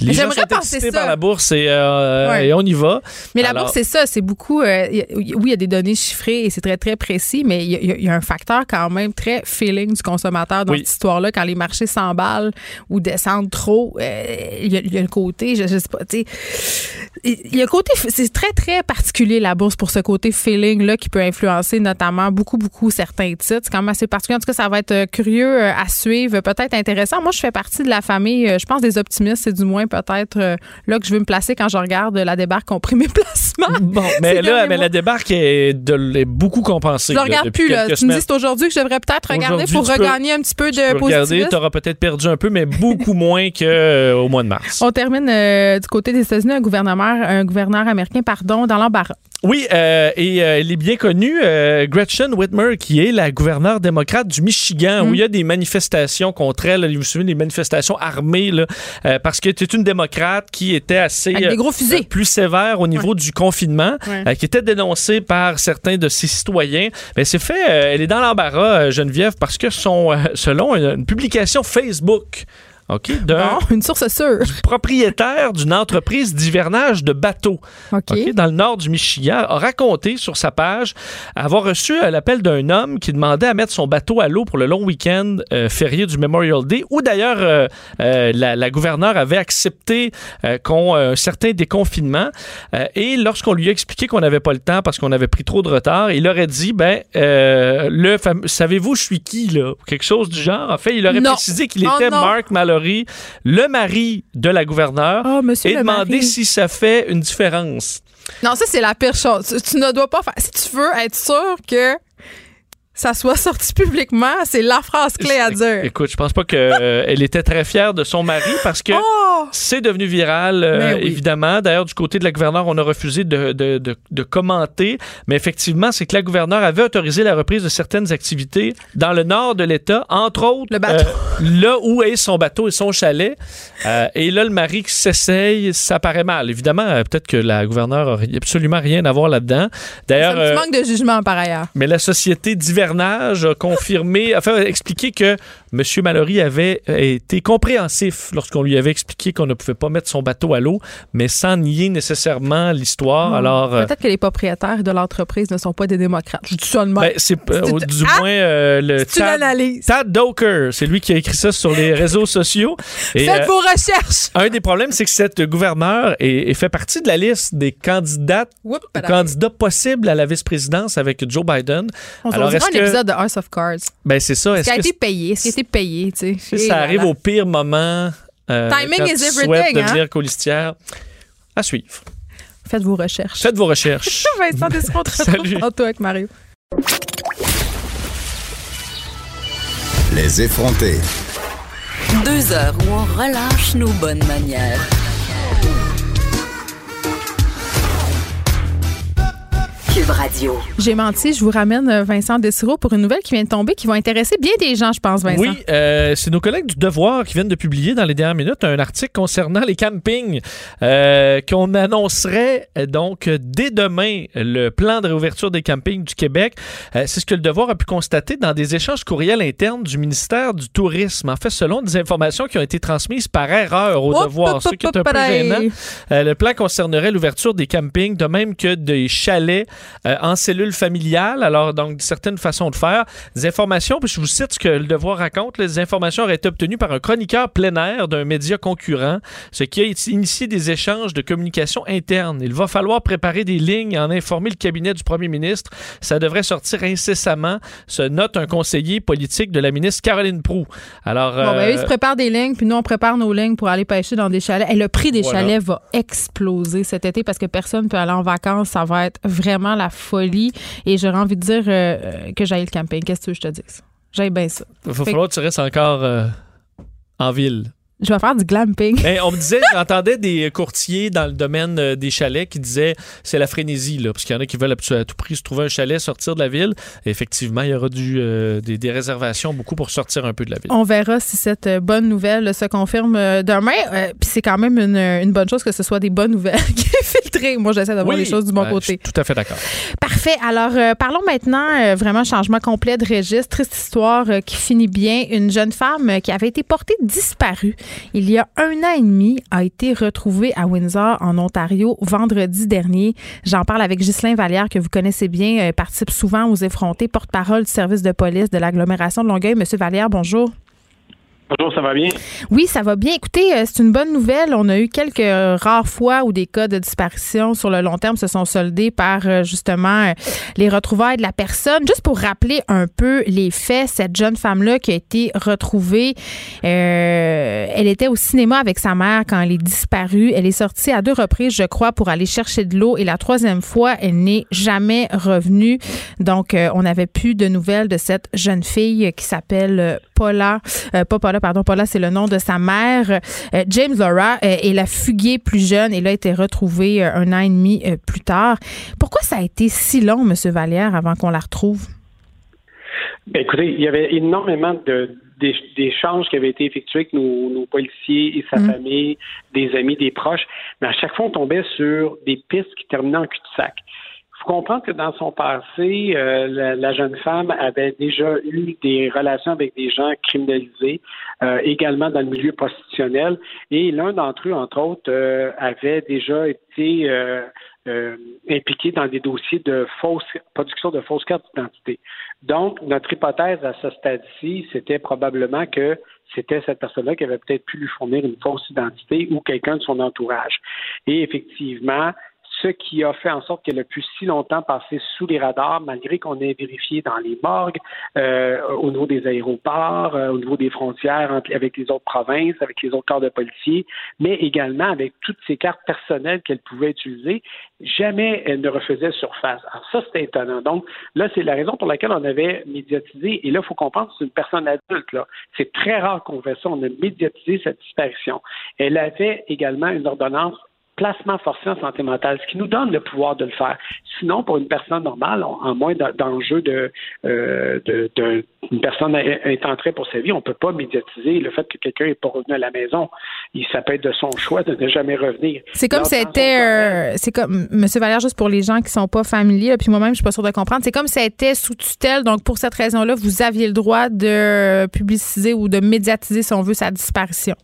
Les gens J'aimerais sont penser ça. par la bourse et, euh, Ouais. et on y va. Mais la Alors- bourse, c'est ça. C'est beaucoup. euh, y a- oui, il y a des données chiffrées et c'est très, très précis, mais il y, a- il y a un facteur quand même très feeling du consommateur dans Oui. cette histoire-là. Quand les marchés s'emballent ou descendent trop, euh, il y, a- il y a le côté, je, je sais pas, tu sais. Il y a le côté. C'est très, très particulier, la bourse, pour ce côté feeling-là qui peut influencer notamment beaucoup, beaucoup certains titres. C'est quand même assez particulier. En tout cas, ça va être curieux à suivre, peut-être intéressant. Moi, je fais partie de la famille, je pense, des optimistes. C'est du moins peut-être euh, là que je veux me placer quand je regarde la débarque compris mes placements. Bon, mais là, mais la débarque est, de, est beaucoup compensée. Je là, regarde plus, là. Tu me dis c'est aujourd'hui que je devrais peut-être regarder pour peux- regagner un petit peu de positivisme. tu auras peut-être perdu un peu, mais beaucoup moins qu'au mois de mars. On termine euh, du côté des États-Unis, un gouverneur, un gouverneur américain, pardon, dans l'embarras. Oui, euh, et euh, elle est bien connue, euh, Gretchen Whitmer, qui est la gouverneure démocrate du Michigan, Mm. où il y a des manifestations contre elle. Vous vous souvenez des manifestations armées, là, euh, parce que c'est une démocrate qui était assez euh, plus sévère au niveau du confinement, Ouais. euh, qui était dénoncée par certains de ses citoyens. Mais c'est fait, euh, elle est dans l'embarras, euh, Geneviève, parce que son, euh, selon une, une publication Facebook. OK, Bon, une source sûre. propriétaire d'une entreprise d'hivernage de bateaux. Dans le nord du Michigan, a raconté sur sa page avoir reçu euh, l'appel d'un homme qui demandait à mettre son bateau à l'eau pour le long week-end euh, férié du Memorial Day, où d'ailleurs euh, euh, la, la gouverneure avait accepté qu'on un certain déconfinement. Et lorsqu'on lui a expliqué qu'on n'avait pas le temps parce qu'on avait pris trop de retard, il aurait dit ben le fameux- savez-vous je suis qui là? Quelque chose du genre. En fait, il aurait Non. précisé qu'il Oh était non. Le mari de la gouverneure Ah, monsieur et demander si ça fait une différence. Non, ça, c'est la pire chose. Tu, tu ne dois pas faire. Si tu veux être sûr que ça soit sorti publiquement, c'est la phrase clé à dire. Écoute, je pense pas qu'elle était très fière de son mari parce que Oh! c'est devenu viral, euh, Ben oui. évidemment. D'ailleurs, du côté de la gouverneure, on a refusé de, de- de- de commenter. Mais effectivement, c'est que la gouverneure avait autorisé la reprise de certaines activités dans le nord de l'État, entre autres Le bateau. euh, là où est son bateau et son chalet. Euh, et là, le mari qui s'essaye, ça paraît mal. Évidemment, euh, peut-être que la gouverneure n'a absolument rien à voir là-dedans. D'ailleurs, euh, manque de jugement par ailleurs. mais la société confirmé, a expliqué que M. Mallory avait euh, été compréhensif lorsqu'on lui avait expliqué qu'on ne pouvait pas mettre son bateau à l'eau, mais sans nier nécessairement l'histoire. Hmm. Alors, euh, Peut-être que les propriétaires de l'entreprise ne sont pas des démocrates. Je dis ça de ben, c'est euh, du Ah! moins euh, le Tad, analyse. Tad Doker, c'est lui qui a écrit ça sur les réseaux sociaux. Et, Faites euh, vos recherches. un des problèmes, c'est que cette gouverneure est, est fait partie de la liste des candidates Oups, candidats possibles à la vice-présidence avec Joe Biden. On Alors, est-ce un que- épisode de House of Cards. Ben, c'est ça. Est-ce Est-ce qu'il a été payé? Est-ce qu'il a été payé? tu sais? Ça arrive au pire moment Euh, Timing quand is tu everything, hein? devenir colistière. À suivre. Faites vos recherches. Faites vos recherches. Vincent Dessereau, on te retrouve Salut. tantôt avec Mario. Les effrontés. Deux heures où on relâche nos bonnes manières. Cube Radio. J'ai menti, je vous ramène euh, Vincent Dessereau pour une nouvelle qui vient de tomber qui va intéresser bien des gens, je pense, Vincent. Oui, euh, c'est nos collègues du Devoir qui viennent de publier dans les dernières minutes un article concernant les campings euh, qu'on annoncerait donc dès demain le plan de réouverture des campings du Québec. Euh, c'est ce que le Devoir a pu constater dans des échanges courriels internes du ministère du Tourisme. En fait, selon des informations qui ont été transmises par erreur au Devoir, ce qui est un peu gênant. Le plan concernerait l'ouverture des campings, de même que des chalets euh, en cellule familiale. Alors, donc, certaines façons de faire. Des informations, puis je vous cite ce que le Devoir raconte. Les informations auraient été obtenues par un chroniqueur plein air d'un média concurrent, ce qui a initié des échanges de communication interne. Il va falloir préparer des lignes et en informer le cabinet du premier ministre. Ça devrait sortir incessamment, se note un conseiller politique de la ministre Caroline Proux. Alors, Bon, ben, euh, eux, ils se préparent des lignes, puis nous, on prépare nos lignes pour aller pêcher dans des chalets. Et le prix des Voilà. chalets va exploser cet été parce que personne ne peut aller en vacances. Ça va être vraiment la folie. Et j'aurais envie de dire euh, euh, que j'aille le camping. Qu'est-ce que tu veux que je te dise? J'aille bien ça. il va falloir que tu restes encore euh, en ville. Je vais faire du glamping. Ben, on me disait, j'entendais des courtiers dans le domaine euh, des chalets qui disaient c'est la frénésie, là, parce qu'il y en a qui veulent à tout prix se trouver un chalet, sortir de la ville. Et effectivement, il y aura du, euh, des, des réservations beaucoup pour sortir un peu de la ville. On verra si cette euh, bonne nouvelle se confirme demain. Euh, Puis c'est quand même une, une bonne chose que ce soit des bonnes nouvelles qui est filtrées. Moi, j'essaie d'avoir Oui, les choses du bon je côté. suis tout à fait d'accord. Parfait. Alors, euh, parlons maintenant vraiment changement complet de registre. Triste histoire qui finit bien. Une jeune femme qui avait été portée disparue il y a un an et demi a été retrouvée à Windsor, en Ontario, vendredi dernier. J'en parle avec Ghislain Vallière, que vous connaissez bien, euh, participe souvent aux effrontés, porte-parole du service de police de l'agglomération de Longueuil. Monsieur Vallière, bonjour. Bonjour, ça va bien? Oui, ça va bien. Écoutez, euh, c'est une bonne nouvelle. On a eu quelques rares fois où des cas de disparition sur le long terme se sont soldés par euh, justement euh, les retrouvailles de la personne. Juste pour rappeler un peu les faits, cette jeune femme-là qui a été retrouvée, elle était au cinéma avec sa mère quand elle est disparue. Elle est sortie à deux reprises, je crois, pour aller chercher de l'eau et la troisième fois, elle n'est jamais revenue. Donc, on n'avait plus de nouvelles de cette jeune fille qui s'appelle Paula. Paula, pardon, Paula, c'est le nom de sa mère. Euh, James Laura euh, est la fuguée plus jeune et là, a été retrouvée euh, un an et demi plus tard. Pourquoi ça a été si long, M. Vallière, avant qu'on la retrouve? Ben, écoutez, il y avait énormément de d'échanges qui avaient été effectués avec nos, nos policiers et sa Mhm. famille, des amis, des proches, mais à chaque fois, on tombait sur des pistes qui terminaient en cul-de-sac. Faut comprendre que dans son passé, euh, la, la jeune femme avait déjà eu des relations avec des gens criminalisés, euh, également dans le milieu prostitutionnel, et l'un d'entre eux, entre autres, euh, avait déjà été euh, euh, impliqué dans des dossiers de fausse production de fausses cartes d'identité. Donc, notre hypothèse à ce stade-ci, c'était probablement que c'était cette personne-là qui avait peut-être pu lui fournir une fausse identité ou quelqu'un de son entourage. Et effectivement, ce qui a fait en sorte qu'elle a pu si longtemps passer sous les radars, malgré qu'on ait vérifié dans les morgues, euh, au niveau des aéroports, euh, au niveau des frontières avec les autres provinces, avec les autres corps de policiers, mais également avec toutes ces cartes personnelles qu'elle pouvait utiliser, jamais elle ne refaisait surface. Alors ça, c'était étonnant. Donc là, c'est la raison pour laquelle on avait médiatisé, et là, il faut comprendre c'est une personne adulte. là. C'est très rare qu'on fait ça. On a médiatisé cette disparition. Elle avait également une ordonnance placement forcé en santé mentale, ce qui nous donne le pouvoir de le faire. Sinon, pour une personne normale, on- en moins d'en- d'enjeux de, euh, de, de- une personne intenterait pour sa vie, on ne peut pas médiatiser le fait que quelqu'un n'est pas revenu à la maison. Il, ça peut être de son choix de ne jamais revenir. C'est comme c'était, euh, c'est comme, Monsieur Valère, juste pour les gens qui sont pas familiers, là, puis moi-même, je suis pas sûre de comprendre. C'est comme ça était sous tutelle. Donc, pour cette raison-là, vous aviez le droit de publiciser ou de médiatiser, si on veut, sa disparition.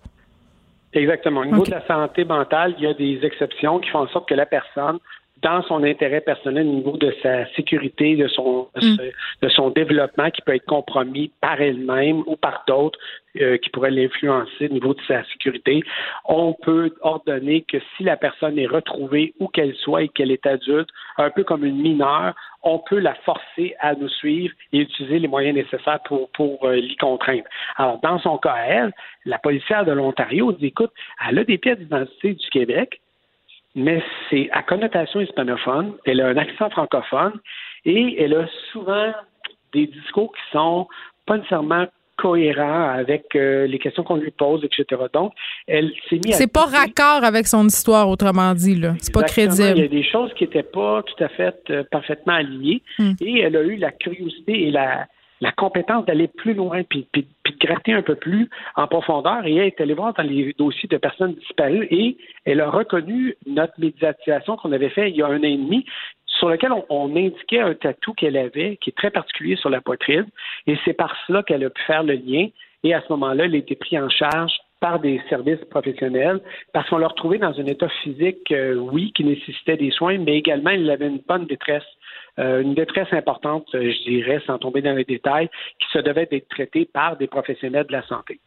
Exactement. Au niveau de la santé mentale, il y a des exceptions qui font en sorte que la personne, dans son intérêt personnel, au niveau de sa sécurité, de son, de, Mm. de son développement qui peut être compromis par elle-même ou par d'autres, euh, qui pourraient l'influencer au niveau de sa sécurité, on peut ordonner que si la personne est retrouvée où qu'elle soit et qu'elle est adulte, un peu comme une mineure, on peut la forcer à nous suivre et utiliser les moyens nécessaires pour, pour euh, l'y contraindre. Alors, dans son cas elle, la policière de l'Ontario dit, écoute, elle a des pièces d'identité du Québec, mais c'est à connotation hispanophone, elle a un accent francophone et elle a souvent des discours qui sont pas nécessairement cohérents avec euh, les questions qu'on lui pose, etc. Donc, elle s'est mise C'est pas raccord avec son histoire, autrement dit, là. C'est pas crédible. Il y a des choses qui n'étaient pas tout à fait euh, parfaitement alignées Hmm. et elle a eu la curiosité et la, la compétence d'aller plus loin puis, puis, puis de gratter un peu plus en profondeur et elle est allée voir dans les dossiers de personnes disparues et elle a reconnu notre médiatisation qu'on avait fait il y a un an et demi sur lequel on, indiquait un tatou qu'elle avait qui est très particulier sur la poitrine et c'est par cela qu'elle a pu faire le lien et à ce moment-là, elle a été prise en charge par des services professionnels parce qu'on l'a retrouvée dans un état physique, euh, oui, qui nécessitait des soins, mais également il avait une bonne détresse, euh, une détresse importante, euh, je dirais, sans tomber dans les détails, qui se devait d'être traitée par des professionnels de la santé.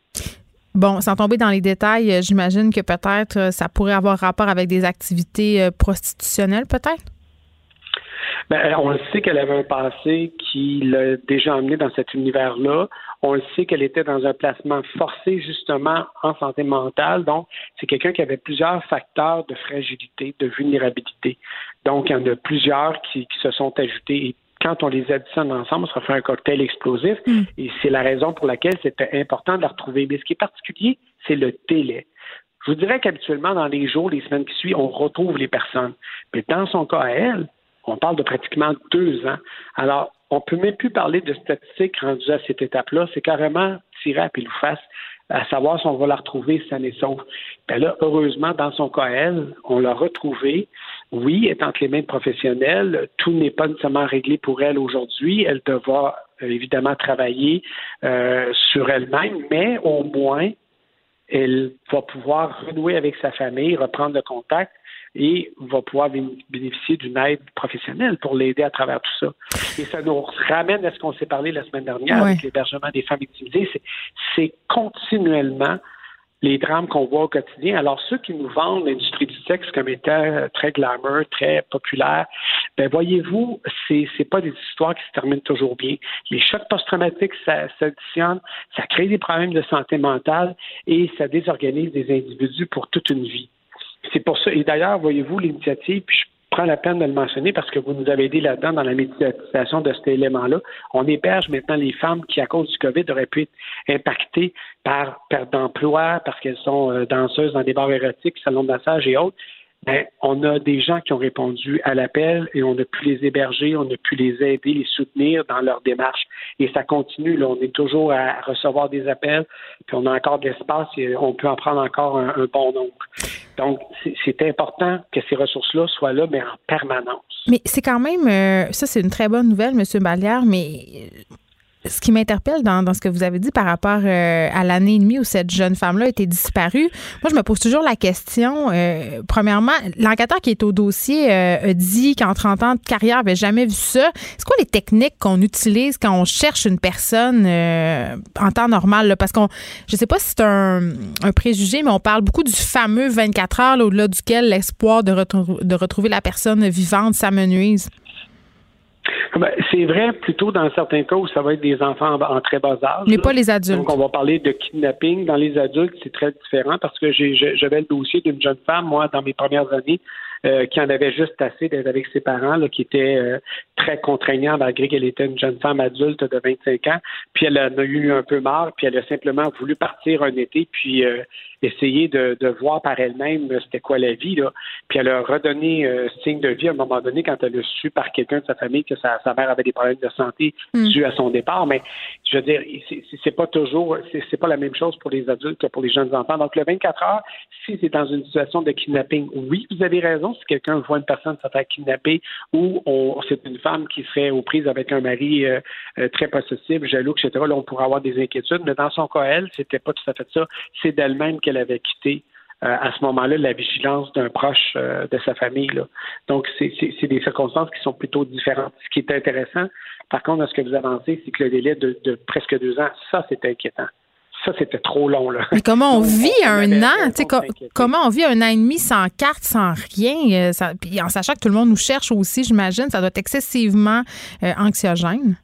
Bon, sans tomber dans les détails, j'imagine que peut-être ça pourrait avoir rapport avec des activités prostitutionnelles, peut-être? Ben, on le sait qu'elle avait un passé qui l'a déjà emmené dans cet univers-là. On le sait qu'elle était dans un placement forcé justement en santé mentale. Donc, c'est quelqu'un qui avait plusieurs facteurs de fragilité, de vulnérabilité. Donc, il y en a plusieurs qui, qui se sont ajoutés. Et quand on les additionne ensemble, ça fait un cocktail explosif. Et c'est la raison pour laquelle c'était important de la retrouver. Mais ce qui est particulier, c'est le délai. Je vous dirais qu'habituellement, dans les jours, les semaines qui suivent, on retrouve les personnes. Mais dans son cas à elle, on parle de pratiquement deux ans. Alors, on peut même plus parler de statistiques rendues à cette étape-là. C'est carrément tirer à pile ou face à savoir si on va la retrouver saine et sauve. Ben là, heureusement, dans son cas, elle, on l'a retrouvée. Oui, elle est entre les mains de professionnels. Tout n'est pas nécessairement réglé pour elle aujourd'hui. Elle devra euh, évidemment travailler euh, sur elle-même, mais au moins, elle va pouvoir renouer avec sa famille, reprendre le contact et va pouvoir bénéficier d'une aide professionnelle pour l'aider à travers tout ça. Et ça nous ramène à ce qu'on s'est parlé la semaine dernière avec l'hébergement des femmes victimisées. C'est- continuellement les drames qu'on voit au quotidien. Alors, ceux qui nous vendent l'industrie du sexe comme étant très glamour, très populaire, ben voyez-vous, c'est c'est pas des histoires qui se terminent toujours bien. Les chocs post-traumatiques ça- s'additionnent, ça crée des problèmes de santé mentale et ça désorganise des individus pour toute une vie. C'est pour ça. Et d'ailleurs, voyez-vous, l'initiative, puis je prends la peine de le mentionner parce que vous nous avez aidé là-dedans dans la médiatisation de cet élément-là. On héberge maintenant les femmes qui, à cause du COVID, auraient pu être impactées par perte d'emploi parce qu'elles sont euh, danseuses dans des bars érotiques, salons de massage et autres. Ben, on a des gens qui ont répondu à l'appel et on a pu les héberger, on a pu les aider, les soutenir dans leur démarche. Et ça continue. Là, on est toujours à recevoir des appels, puis on a encore de l'espace et on peut en prendre encore un, bon nombre. Donc, c'est- important que ces ressources-là soient là, mais en permanence. Mais c'est quand même, euh, ça c'est une très bonne nouvelle, M. Ballière, mais ce qui m'interpelle dans, dans ce que vous avez dit par rapport euh, à l'année et demie où cette jeune femme-là était disparue, moi je me pose toujours la question, euh, premièrement, l'enquêteur qui est au dossier euh, a dit qu'en 30 ans de carrière, avait jamais vu ça. C'est quoi les techniques qu'on utilise quand on cherche une personne euh, en temps normal? là? Parce qu'on, je sais pas si c'est un, un préjugé, mais on parle beaucoup du fameux 24 heures là, au-delà duquel l'espoir de, de retrouver la personne vivante s'amenuise. Ben, c'est vrai plutôt dans certains cas où ça va être des enfants en, très bas âge. Mais là. pas les adultes. Donc, on va parler de kidnapping. Dans les adultes, c'est très différent parce que j'avais le dossier d'une jeune femme, moi, dans mes premières années, euh, qui en avait juste assez d'être avec ses parents, là, qui était euh, très contraignant malgré qu'elle était une jeune femme adulte de 25 ans. Puis elle en a eu un peu marre, puis elle a simplement voulu partir un été, puis euh, essayer de, de voir par elle-même euh, c'était quoi la vie. Là. Puis elle a redonné euh, signe de vie à un moment donné quand elle a su par quelqu'un de sa famille que sa, sa mère avait des problèmes de santé Mm. dus à son départ. Mais je veux dire, c'est- pas toujours, c'est pas la même chose pour les adultes que pour les jeunes enfants. Donc le 24 heures, si c'est dans une situation de kidnapping, oui, vous avez raison. Si quelqu'un voit une personne se faire kidnapper ou c'est une femme qui serait aux prises avec un mari euh, euh, très possessif, jaloux, etc., là, on pourrait avoir des inquiétudes. Mais dans son cas, elle, c'était pas tout à fait ça. C'est d'elle-même qu'elle avait quitté euh, à ce moment-là la vigilance d'un proche euh, de sa famille. Là. Donc, c'est des circonstances qui sont plutôt différentes. Ce qui est intéressant, par contre, dans ce que vous avancez, c'est que le délai de, de presque deux ans, ça, c'est inquiétant. Ça, c'était trop long. Là. Mais comment on vit on un an? comment on vit un an et demi sans carte, sans rien? euh, ça- puis en sachant que tout le monde nous cherche aussi, j'imagine, ça doit être excessivement anxiogène?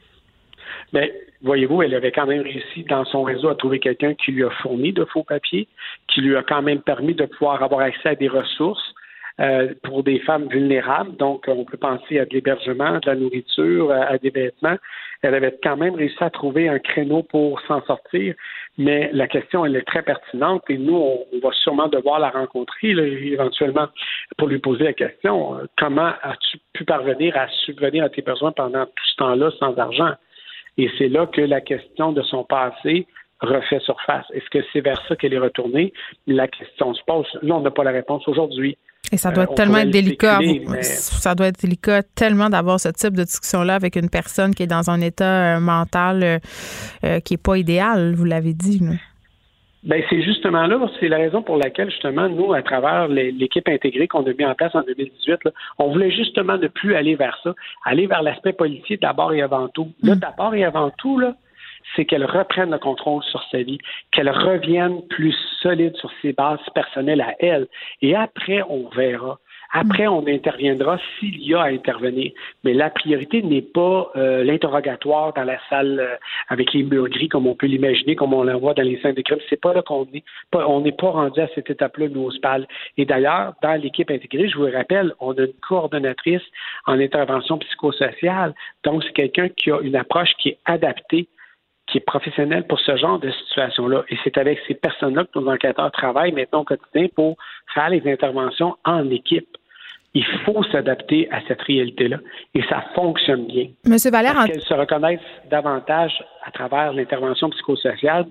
Mais voyez-vous, elle avait quand même réussi dans son réseau à trouver quelqu'un qui lui a fourni de faux papiers, qui lui a quand même permis de pouvoir avoir accès à des ressources euh, pour des femmes vulnérables. Donc, on peut penser à de l'hébergement, de la nourriture, à, à des vêtements. Elle avait quand même réussi à trouver un créneau pour s'en sortir. Mais la question, elle est très pertinente et nous, on, on va sûrement devoir la rencontrer là, éventuellement pour lui poser la question. euh, Comment as-tu pu parvenir à subvenir à tes besoins pendant tout ce temps-là sans argent? Et c'est là que la question de son passé refait surface. Est-ce que c'est vers ça qu'elle est retournée? La question se pose. Là, on n'a pas la réponse aujourd'hui. Et ça doit Euh, être tellement être délicat. mais- Ça doit être délicat tellement d'avoir ce type de discussion-là avec une personne qui est dans un état euh, mental euh, qui n'est pas idéal, vous l'avez dit. Ben, c'est justement là, c'est la raison pour laquelle, justement, nous, à travers l'équipe intégrée qu'on a mis en place en 2018, là, on voulait justement ne plus aller vers ça, aller vers l'aspect policier d'abord et avant tout. Là, d'abord et avant tout, là, c'est qu'elle reprenne le contrôle sur sa vie, qu'elle revienne plus solide sur ses bases personnelles à elle. Et après, on verra. Après, on interviendra s'il y a à intervenir. Mais la priorité n'est pas euh, l'interrogatoire dans la salle euh, avec les murs gris comme on peut l'imaginer, comme on l'envoie dans les scènes de crime. C'est pas là qu'on est. Pas- on n'est pas rendu à cette étape-là, nous, au SPAL. Et d'ailleurs, dans l'équipe intégrée, je vous le rappelle, on a une coordonnatrice en intervention psychosociale. Donc, c'est quelqu'un qui a une approche qui est adaptée qui est professionnelle pour ce genre de situation-là. Et c'est avec ces personnes-là que nos enquêteurs travaillent maintenant au quotidien pour faire les interventions en équipe. Il faut s'adapter à cette réalité-là. Et ça fonctionne bien. Monsieur Valère, Parce qu'elles se reconnaissent davantage à travers l'intervention psychosociale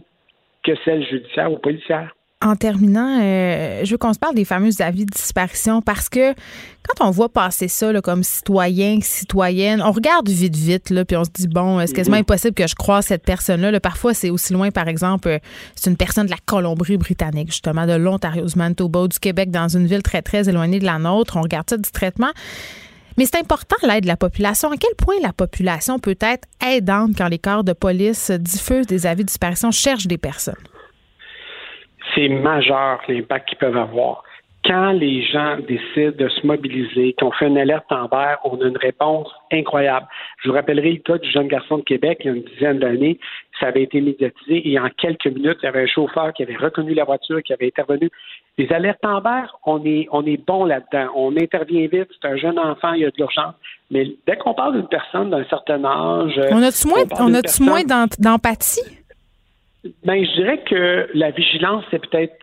que celle judiciaire ou policière. En terminant, euh, je veux qu'on se parle des fameux avis de disparition parce que quand on voit passer ça là, comme citoyen, citoyenne, on regarde vite, vite, là, puis on se dit, bon, c'est quasiment impossible que je croise cette personne-là. là? Parfois, c'est aussi loin, par exemple, euh, c'est une personne de la Colombie-Britannique, justement, de l'Ontario, du Manitoba, du Québec, dans une ville très, très éloignée de la nôtre. On regarde ça distraitement. Mais c'est important l'aide de la population. À quel point la population peut être aidante quand les corps de police diffusent des avis de disparition, cherchent des personnes? C'est majeur l'impact qu'ils peuvent avoir. Quand les gens décident de se mobiliser, qu'on fait une alerte en vert, on a une réponse incroyable. Je vous rappellerai le cas du jeune garçon de Québec, il y a une dizaine d'années, ça avait été médiatisé et en quelques minutes, il y avait un chauffeur qui avait reconnu la voiture, qui avait intervenu. Les alertes en vert, on est, on est bon là-dedans. On intervient vite, c'est un jeune enfant, il y a de l'urgence. Mais dès qu'on parle d'une personne d'un certain âge... On a-tu moins, on personne- d'empathie? Ben, je dirais que la vigilance est peut-être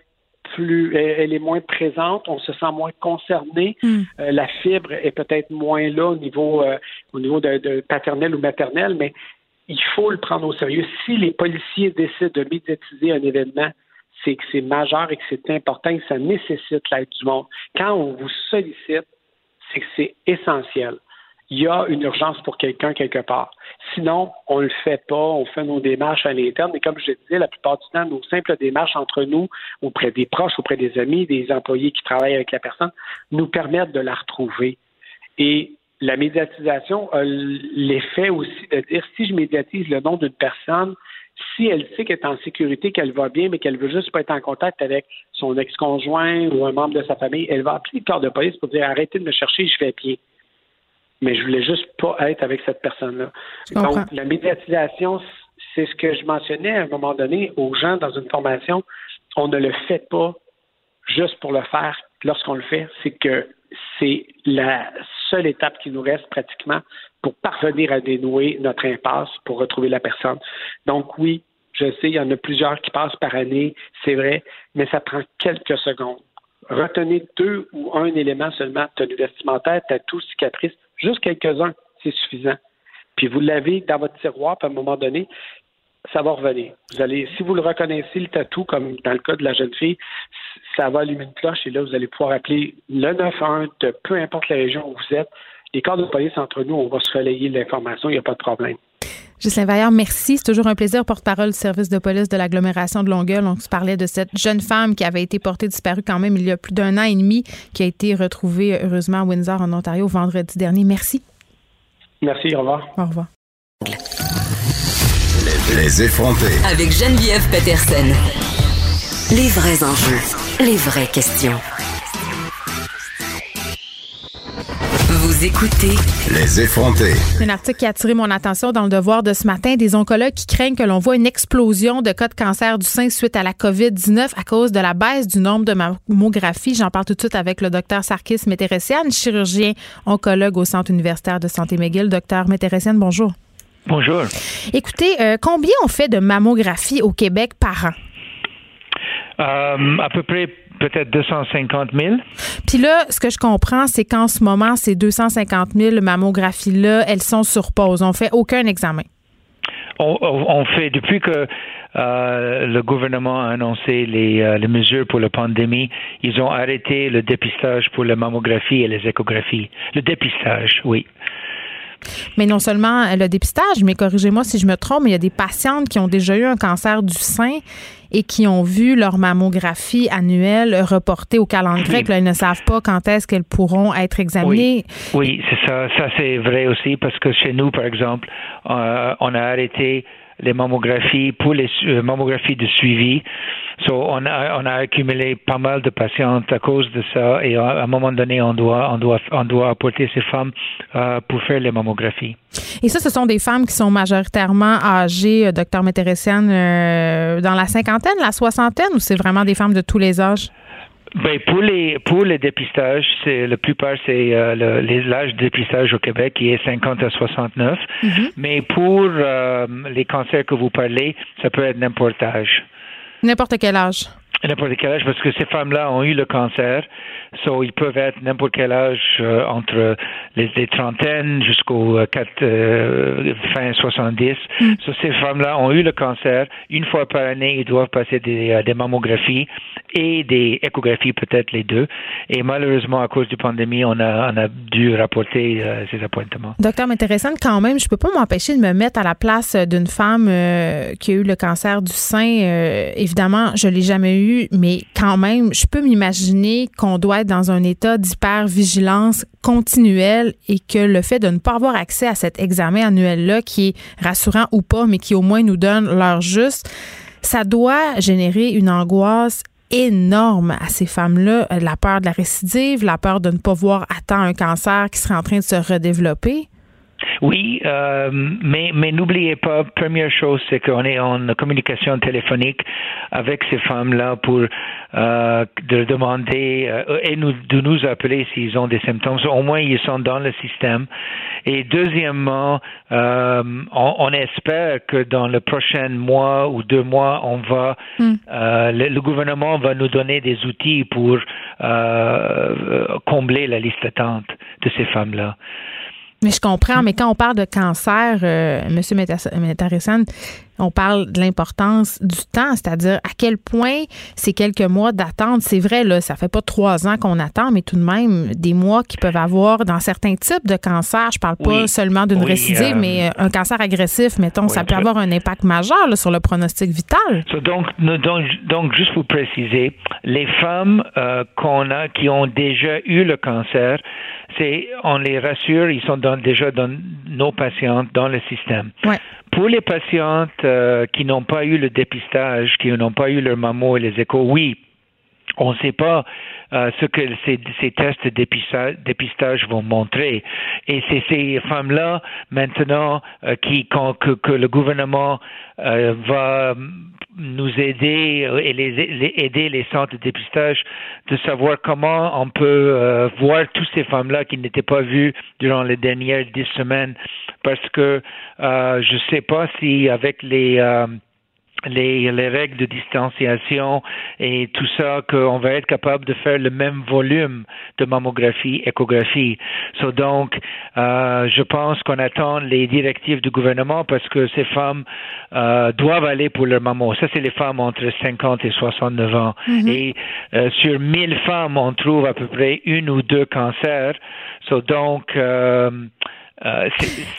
plus, elle, est moins présente, on se sent moins concerné, Euh, la fibre est peut-être moins là au niveau, euh, au niveau de, de paternel ou maternel, mais il faut le prendre au sérieux. Si les policiers décident de médiatiser un événement, c'est que c'est majeur et que c'est important et que ça nécessite l'aide du monde. Quand on vous sollicite, c'est que c'est essentiel. Il y a une urgence pour quelqu'un quelque part. Sinon, on le fait pas, on fait nos démarches à l'interne. Et comme je disais, la plupart du temps, nos simples démarches entre nous, auprès des proches, auprès des amis, des employés qui travaillent avec la personne, nous permettent de la retrouver. Et la médiatisation a l'effet aussi de dire si je médiatise le nom d'une personne, si elle sait qu'elle est en sécurité, qu'elle va bien, mais qu'elle veut juste pas être en contact avec son ex-conjoint ou un membre de sa famille, elle va appeler le corps de police pour dire arrêtez de me chercher, je vais bien. Mais je voulais juste pas être avec cette personne-là. Donc, la médiatisation, c'est ce que je mentionnais à un moment donné aux gens dans une formation. On ne le fait pas juste pour le faire lorsqu'on le fait. C'est que c'est la seule étape qui nous reste pratiquement pour parvenir à dénouer notre impasse, pour retrouver la personne. Donc oui, je sais, il y en a plusieurs qui passent par année, c'est vrai, mais ça prend quelques secondes. Retenez deux ou un élément seulement, tenue vestimentaire, tatou, cicatrice, juste quelques-uns, c'est suffisant. Puis vous l'avez dans votre tiroir, puis à un moment donné, ça va revenir. Vous allez, si vous le reconnaissez, le tatou, comme dans le cas de la jeune fille, ça va allumer une cloche et là, vous allez pouvoir appeler le 911 de peu importe la région où vous êtes. Les corps de police entre nous, on va se relayer l'information, il n'y a pas de problème. Ghislain Vaillard, merci. C'est toujours un plaisir, porte-parole du service de police de l'agglomération de Longueuil. On se parlait de cette jeune femme qui avait été portée disparue quand même il y a plus d'un an et demi, qui a été retrouvée heureusement à Windsor, en Ontario, vendredi dernier. Merci. Merci, au revoir. Au revoir. Les effronter. Avec Geneviève Peterson. Les vrais enjeux, les vraies questions. Vous écoutez Les effronter. Un article qui a attiré mon attention dans le devoir de ce matin, des oncologues qui craignent que l'on voit une explosion de cas de cancer du sein suite à la COVID-19 à cause de la baisse du nombre de mammographies. J'en parle tout de suite avec le docteur Sarkis Météressian, chirurgien oncologue au Centre universitaire de santé McGill. Docteur Météressian, bonjour. Bonjour. Écoutez, euh, combien on fait de mammographies au Québec par an? Euh, à peu près peut-être 250 000. Puis là, ce que je comprends, c'est qu'en ce moment, ces 250 000 mammographies-là, elles sont sur pause. On fait aucun examen. On, on fait, depuis que euh, le gouvernement a annoncé les, euh, les, mesures pour la pandémie, ils ont arrêté le dépistage pour la mammographie et les échographies. Le dépistage, oui. Mais non seulement le dépistage, mais corrigez-moi si je me trompe, il y a des patientes qui ont déjà eu un cancer du sein et qui ont vu leur mammographie annuelle reportée au calendrier. Là, ils ne savent pas quand est-ce qu'elles pourront être examinées. Oui, c'est ça. Ça, c'est vrai aussi parce que chez nous, par exemple, euh, on a arrêté les mammographies pour les euh, mammographies de suivi. So, on a, accumulé pas mal de patientes à cause de ça et à un moment donné, on doit, on doit, on doit apporter ces femmes euh, pour faire les mammographies. Et ça, ce sont des femmes qui sont majoritairement âgées, euh, docteur Météressienne, euh, dans la cinquantaine, la soixantaine, ou c'est vraiment des femmes de tous les âges? Ben pour les pour les dépistages, c'est la plupart c'est euh, l'âge de dépistage au Québec qui est 50 à 69. Mm-hmm. Mais pour euh, les cancers que vous parlez, ça peut être n'importe âge. N'importe quel âge. N'importe quel âge, parce que ces femmes-là ont eu le cancer, so ils peuvent être n'importe quel âge euh, entre les, les, trentaines jusqu'au euh, euh, fin 70. Mm. So ces femmes-là ont eu le cancer. Une fois par année, ils doivent passer des, euh, des mammographies et des échographies, peut-être les deux. Et malheureusement, à cause du pandémie, on a, on a dû rapporter euh, ces appointements. Docteur, intéressant quand même, je peux pas m'empêcher de me mettre à la place d'une femme qui a eu le cancer du sein. évidemment, je l'ai jamais eu mais quand même, je peux m'imaginer qu'on doit être dans un état d'hypervigilance continuelle et que le fait de ne pas avoir accès à cet examen annuel-là, qui est rassurant ou pas, mais qui au moins nous donne l'heure juste, ça doit générer une angoisse énorme à ces femmes-là, la peur de la récidive, la peur de ne pas voir à temps un cancer qui serait en train de se redévelopper. Oui, euh, mais, mais n'oubliez pas, première chose, c'est qu'on est en communication téléphonique avec ces femmes-là pour euh, de demander euh, et nous, de nous appeler s'ils ont des symptômes. Au moins, ils sont dans le système. Et deuxièmement, euh, on, on, espère que dans le prochain mois ou deux mois, on va, mm. le, le, gouvernement va nous donner des outils pour combler la liste d'attente de ces femmes-là. Mais je comprends, mais quand on parle de cancer, euh, M. Métarissan, on parle de l'importance du temps, c'est-à-dire à quel point ces quelques mois d'attente, c'est vrai, là, ça fait pas trois ans qu'on attend, mais tout de même des mois qui peuvent avoir dans certains types de cancers. Je parle pas seulement d'une récidive, euh, mais un cancer agressif, mettons, ça peut avoir un impact majeur là, sur le pronostic vital. donc, donc, donc, juste pour préciser, les femmes euh, qu'on a qui ont déjà eu le cancer, c'est on les rassure, ils sont dans, déjà dans nos patientes dans le système. Ouais. Pour les patientes euh, qui n'ont pas eu le dépistage, qui n'ont pas eu leur mammo et les échos, oui, on ne sait pas euh, ce que ces, ces tests de dépistage, dépistage, vont montrer. Et c'est ces femmes-là, maintenant, euh, qui, quand, que, que, le gouvernement euh, va nous aider et les, les, aider les centres de dépistage de savoir comment on peut euh, voir toutes ces femmes-là qui n'étaient pas vues durant les dernières dix semaines parce que euh, je ne sais pas si avec les euh, les, les, règles de distanciation et tout ça, qu'on va être capable de faire le même volume de mammographie, échographie. So donc, euh, je pense qu'on attend les directives du gouvernement parce que ces femmes euh, doivent aller pour leur mammo. Ça, c'est les femmes entre 50 et 69 ans. Mm-hmm. Et euh, sur 1000 femmes, on trouve à peu près une ou deux cancers. So donc, euh,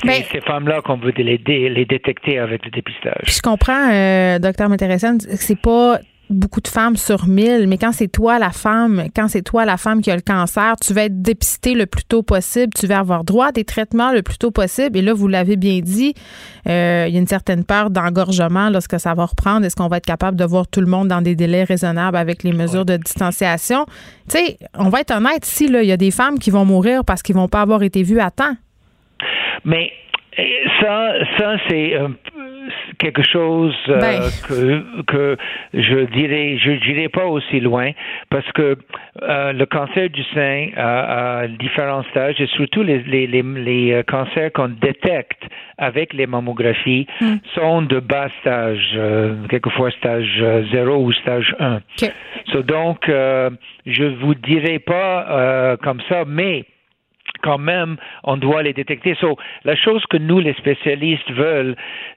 c'est ces femmes-là qu'on veut les, les, détecter avec le dépistage. Je comprends, euh, docteur Météressian, c'est pas beaucoup de femmes sur mille, mais quand c'est toi la femme, quand c'est toi la femme qui a le cancer, tu vas être dépistée le plus tôt possible, tu vas avoir droit à des traitements le plus tôt possible. Et là, vous l'avez bien dit, euh, il y a une certaine peur d'engorgement lorsque ça va reprendre. Est-ce qu'on va être capable de voir tout le monde dans des délais raisonnables avec les mesures de distanciation? Tu sais, on va être honnête, si il y a des femmes qui vont mourir parce qu'ils vont pas avoir été vues à temps. Mais ça, ça c'est quelque chose euh, Ben. que, que je dirais, je dirais pas aussi loin, parce que euh, le cancer du sein a, a différents stages et surtout les, les, les, les euh, cancers qu'on détecte avec les mammographies sont de bas stage, euh, quelquefois stage euh, 0 ou stage 1. OK. So, donc, euh, je vous dirai pas euh, comme ça, mais quand même, on doit les détecter. So, la chose que nous, les spécialistes, veulent,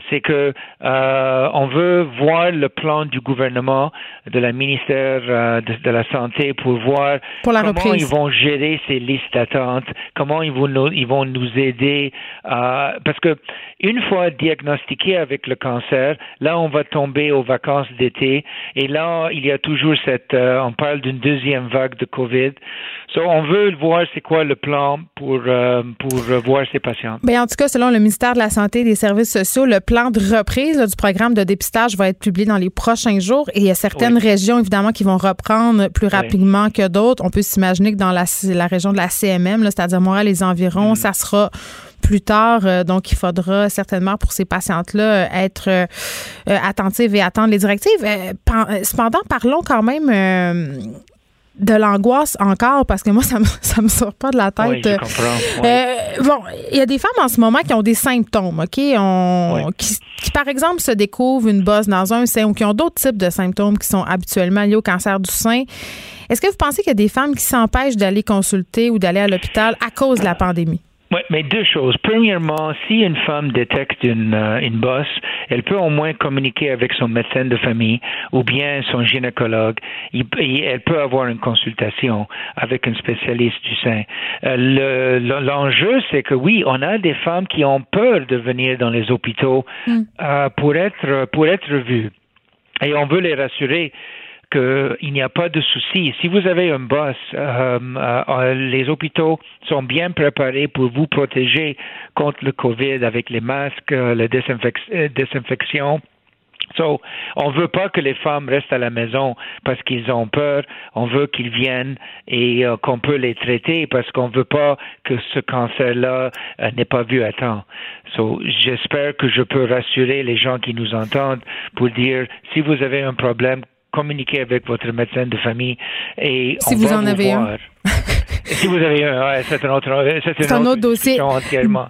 c'est que euh, on veut voir le plan du gouvernement, de la ministère euh, de, de la santé, pour voir Pour la comment reprise. ils vont gérer ces listes d'attente, comment ils vont nous, ils vont nous aider, euh, parce que une fois diagnostiqué avec le cancer, là, on va tomber aux vacances d'été, et là, il y a toujours cette, on parle d'une deuxième vague de COVID. So, on veut voir c'est quoi le plan pour pour voir ces patients. Bien, en tout cas, selon le ministère de la Santé et des Services sociaux, le plan de reprise là, du programme de dépistage va être publié dans les prochains jours. Et il y a certaines régions, évidemment, qui vont reprendre plus rapidement que d'autres. On peut s'imaginer que dans la, la région de la CMM, c'est-à-dire Montréal les environs, ça sera plus tard. Euh, donc, il faudra certainement pour ces patientes-là euh, être euh, euh, attentives et attendre les directives. Euh, pen- cependant, parlons quand même de l'angoisse encore, parce que moi, ça me, ça me sort pas de la tête. Oui, je comprends. Oui. Euh, bon, il y a des femmes en ce moment qui ont des symptômes, OK? On- Oui. qui, qui, par exemple, se découvrent une bosse dans un sein ou qui ont d'autres types de symptômes qui sont habituellement liés au cancer du sein. Est-ce que vous pensez qu'il y a des femmes qui s'empêchent d'aller consulter ou d'aller à l'hôpital à cause de la pandémie? Oui, mais deux choses. Premièrement, si une femme détecte une, euh, une bosse, elle peut au moins communiquer avec son médecin de famille ou bien son gynécologue. Il- elle peut avoir une consultation avec un spécialiste du sein. Euh, le- le- L'enjeu, c'est que oui, on a des femmes qui ont peur de venir dans les hôpitaux euh, pour être pour être vues. Et on veut les rassurer qu'il n'y a pas de souci. Si vous avez un boss, euh, euh, les hôpitaux sont bien préparés pour vous protéger contre le COVID avec les masques, euh, la désinfec- euh, désinfection. So, on veut pas que les femmes restent à la maison parce qu'ils ont peur. On veut qu'ils viennent et euh, qu'on peut les traiter parce qu'on veut pas que ce cancer-là euh, n'est pas vu à temps. So, j'espère que je peux rassurer les gens qui nous entendent pour dire si vous avez un problème, communiquez avec votre médecin de famille et Si on vous va en avez un. si vous avez un, ouais, c'est un autre, c'est C'est un autre dossier.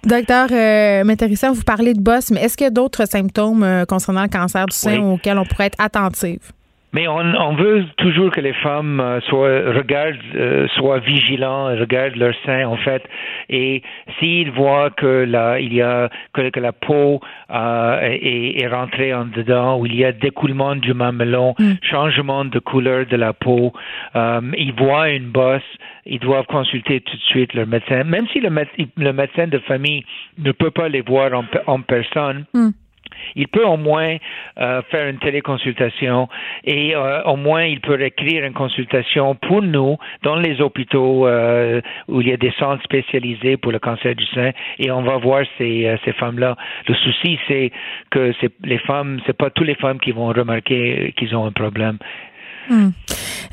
Docteur euh, Métérissa, vous parlez de bosse, mais est-ce qu'il y a d'autres symptômes euh, concernant le cancer du sein Oui. auxquels on pourrait être attentive? Mais on, on veut toujours que les femmes euh, soient regardent, euh, soient vigilants, regardent leur sein en fait, et s'ils voient que la, il y a que, que la peau euh, est, est rentrée en dedans, ou il y a découlement du mamelon, changement de couleur de la peau, euh, ils voient une bosse, ils doivent consulter tout de suite leur médecin, même si le, méde- le médecin de famille ne peut pas les voir en, en personne il peut au moins euh, faire une téléconsultation et euh, au moins il peut écrire une consultation pour nous dans les hôpitaux euh, où il y a des centres spécialisés pour le cancer du sein et on va voir ces, ces femmes-là. Le souci c'est que les femmes, c'est pas toutes les femmes qui vont remarquer qu'ils ont un problème.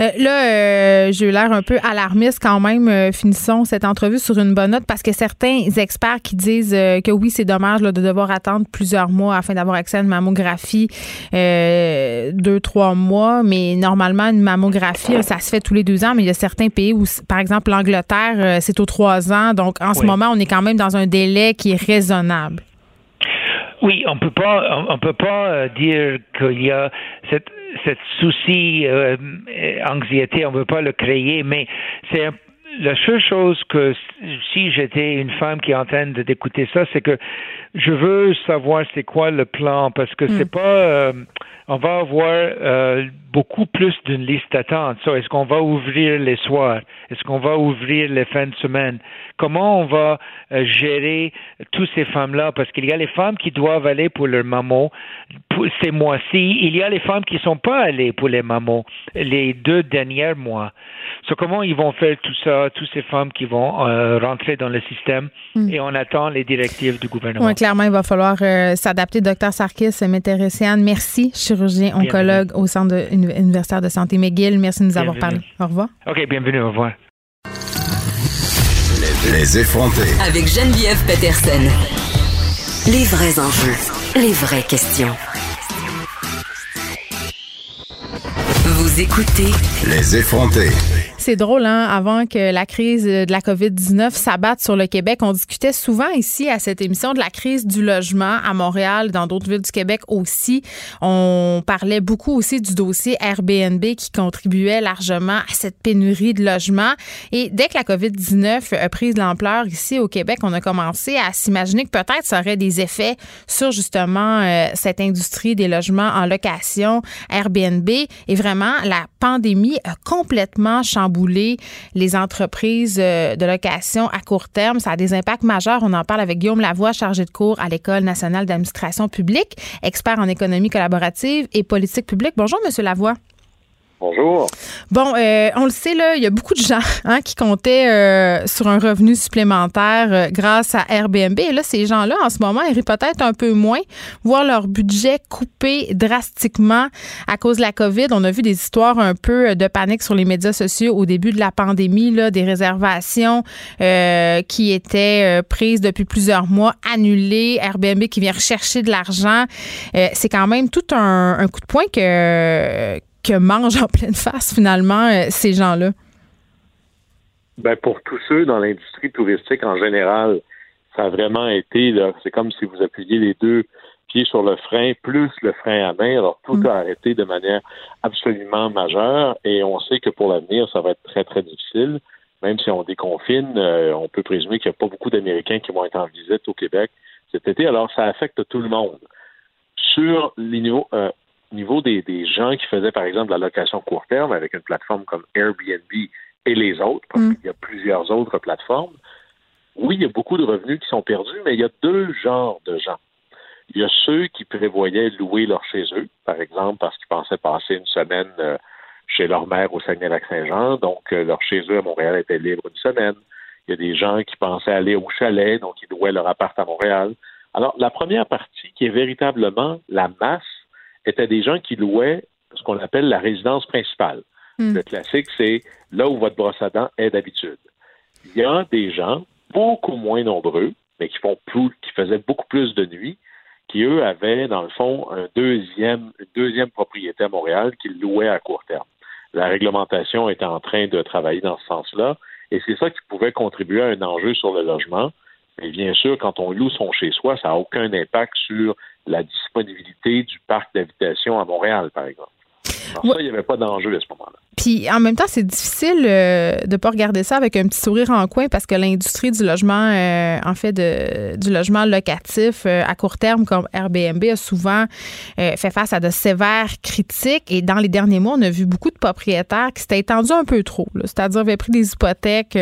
Euh, là, euh, j'ai eu l'air un peu alarmiste quand même. Euh, finissons cette entrevue sur une bonne note parce que certains experts qui disent que oui, c'est dommage là, de devoir attendre plusieurs mois afin d'avoir accès à une mammographie, deux, trois mois, mais normalement, une mammographie, ça se fait tous les deux ans, mais il y a certains pays où, par exemple, l'Angleterre, c'est aux trois ans. Donc, en ce moment, on est quand même dans un délai qui est raisonnable. Oui, on peut pas, on, on peut pas dire qu'il y a cette, cette souci, euh, anxiété, on ne peut pas le créer, mais c'est la seule chose que si j'étais une femme qui est en train d'écouter ça, c'est que je veux savoir c'est quoi le plan parce que c'est pas euh, on va avoir euh, beaucoup plus d'une liste d'attente. So, est-ce qu'on va ouvrir les soirs? Est-ce qu'on va ouvrir les fins de semaine? Comment on va euh, gérer toutes ces femmes-là? Parce qu'il y a les femmes qui doivent aller pour leur maman pour ces mois-ci. Il y a les femmes qui ne sont pas allées pour les mamans les deux derniers mois. So, comment ils vont faire tout ça, toutes ces femmes qui vont euh, rentrer dans le système? Mm. et on attend les directives du gouvernement. Clairement, il va falloir euh, s'adapter. Docteur Sarkis, Météressiane, merci, chirurgien oncologue au Centre de- universitaire de santé McGill. Merci de nous avoir parlé. Au revoir. OK, bienvenue, au revoir. Les effrontés. Avec Geneviève Peterson. Les vrais enjeux, les vraies questions. Vous écoutez Les effrontés. C'est drôle, hein? Avant que la crise de la COVID-19 s'abatte sur le Québec, on discutait souvent ici à cette émission de la crise du logement à Montréal, dans d'autres villes du Québec aussi. On parlait beaucoup aussi du dossier Airbnb qui contribuait largement à cette pénurie de logements. Et dès que la COVID-19 a pris de l'ampleur ici au Québec, on a commencé à s'imaginer que peut-être ça aurait des effets sur justement euh, cette industrie des logements en location, Airbnb. Et vraiment, la pandémie a complètement chamboulé les entreprises euh, de location à court terme. Ça a des impacts majeurs. On en parle avec Guillaume Lavoie, chargé de cours à l'École nationale d'administration publique, expert en économie collaborative et politique publique. Bonjour, Monsieur Lavoie. Bonjour. Bon, euh, on le sait, là, il y a beaucoup de gens hein, qui comptaient euh, sur un revenu supplémentaire euh, grâce à Airbnb. Et là, ces gens-là, en ce moment, ils peut-être un peu moins, voir leur budget coupé drastiquement à cause de la COVID. On a vu des histoires un peu de panique sur les médias sociaux au début de la pandémie, là, des réservations qui étaient prises depuis plusieurs mois, annulées, Airbnb qui vient rechercher de l'argent. C'est quand même tout un coup de poing que que mangent en pleine face finalement euh, ces gens-là? Ben, pour tous ceux dans l'industrie touristique en général, ça a vraiment été, là, c'est comme si vous appuyiez les deux pieds sur le frein, plus le frein à main. Alors, tout a arrêté de manière absolument majeure et on sait que pour l'avenir, ça va être très, très difficile. Même si on déconfine, euh, on peut présumer qu'il n'y a pas beaucoup d'Américains qui vont être en visite au Québec cet été. Alors, ça affecte tout le monde. Sur les niveaux, euh, niveau des, des gens qui faisaient, par exemple, la location court terme avec une plateforme comme Airbnb et les autres, parce qu'il y a plusieurs autres plateformes, oui, il y a beaucoup de revenus qui sont perdus, mais il y a deux genres de gens. Il y a ceux qui prévoyaient louer leur chez eux, par exemple, parce qu'ils pensaient passer une semaine euh, chez leur mère au Saguenay-Lac-Saint-Jean, donc euh, leur chez eux à Montréal était libre une semaine. Il y a des gens qui pensaient aller au chalet, donc ils louaient leur appart à Montréal. Alors, la première partie, qui est véritablement la masse, était des gens qui louaient ce qu'on appelle la résidence principale. Mm. Le classique, c'est là où votre brosse à dents est d'habitude. Il y a des gens, beaucoup moins nombreux, mais qui font plus, qui faisaient beaucoup plus de nuits, qui eux avaient, dans le fond, un deuxième, une deuxième propriété à Montréal qu'ils louaient à court terme. La réglementation est en train de travailler dans ce sens-là, et c'est ça qui pouvait contribuer à un enjeu sur le logement. Mais bien sûr, quand on loue son chez-soi, ça n'a aucun impact sur la disponibilité du parc d'habitation à Montréal, par exemple. Ça, il n'y avait pas d'enjeu à ce moment-là. Puis en même temps, c'est difficile euh, de pas regarder ça avec un petit sourire en coin parce que l'industrie du logement, euh, en fait, de, du logement locatif euh, à court terme comme Airbnb a souvent fait face à de sévères critiques. Et dans les derniers mois, on a vu beaucoup de propriétaires qui s'étaient étendus un peu trop. C'est-à-dire avaient pris des hypothèques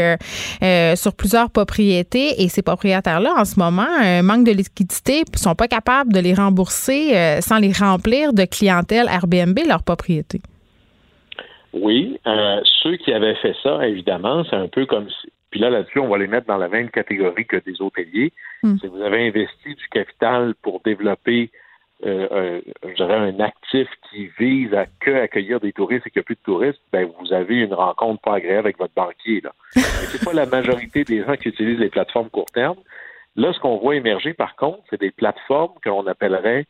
sur plusieurs propriétés et ces propriétaires-là, en ce moment, manquent de liquidité, sont pas capables de les rembourser sans les remplir de clientèle Airbnb, leur Oui, euh, ceux qui avaient fait ça, évidemment, c'est un peu comme si. Puis là, là-dessus, on va les mettre dans la même catégorie que des hôteliers. Mm. Si vous avez investi du capital pour développer, euh, un, je dirais, un actif qui vise à que accueillir des touristes et qu'il n'y a plus de touristes, ben vous avez une rencontre pas agréable avec votre banquier. Mais c'est pas la majorité des gens qui utilisent les plateformes court terme. Là, ce qu'on voit émerger, par contre, c'est des plateformes que l'on appellerait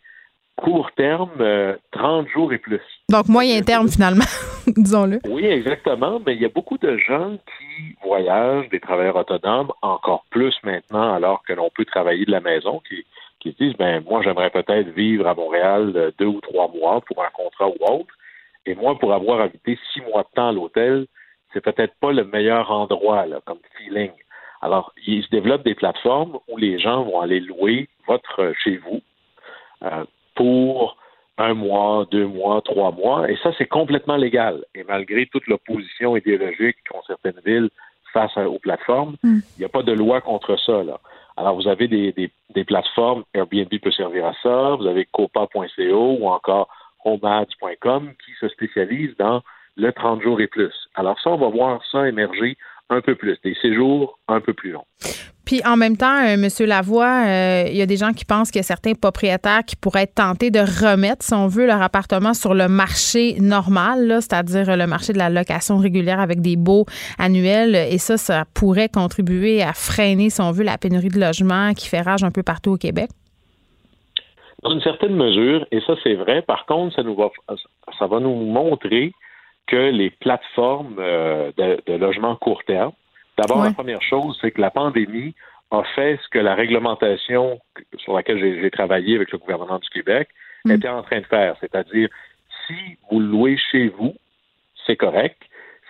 court terme, euh, 30 jours et plus. Donc, moyen terme, finalement, disons-le. Oui, exactement, mais il y a beaucoup de gens qui voyagent, des travailleurs autonomes, encore plus maintenant, alors que l'on peut travailler de la maison, qui, qui se disent, ben moi, j'aimerais peut-être vivre à Montréal euh, deux ou trois mois pour un contrat ou autre, et moi, pour avoir habité six mois de temps à l'hôtel, c'est peut-être pas le meilleur endroit là, comme feeling. Alors, il se développe des plateformes où les gens vont aller louer votre chez vous euh, pour un mois, deux mois, trois mois, et ça, c'est complètement légal. Et malgré toute l'opposition idéologique qu'ont certaines villes face aux plateformes, il n'y a pas de loi contre ça. Là. Alors, vous avez des, des, des, plateformes, Airbnb peut servir à ça, vous avez copa.co ou encore homads.com qui se spécialisent dans le 30 jours et plus. Alors ça, on va voir ça émerger un peu plus, des séjours un peu plus longs. Puis en même temps, euh, Monsieur Lavoie, euh, il y a des gens qui pensent qu'il y a certains propriétaires qui pourraient être tentés de remettre, si on veut, leur appartement sur le marché normal, c'est-à-dire le marché de la location régulière avec des baux annuels. Et ça, ça pourrait contribuer à freiner, si on veut, la pénurie de logements qui fait rage un peu partout au Québec. Dans une certaine mesure, et ça c'est vrai, par contre, ça, nous va, ça va nous montrer que les plateformes euh, de, de logement court terme, d'abord, la première chose, c'est que la pandémie a fait ce que la réglementation sur laquelle j'ai travaillé avec le gouvernement du Québec mm. était en train de faire. C'est-à-dire, si vous louez chez vous, c'est correct.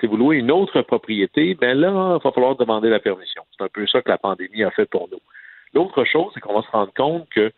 Si vous louez une autre propriété, ben là, il va falloir demander la permission. C'est un peu ça que la pandémie a fait pour nous. L'autre chose, c'est qu'on va se rendre compte que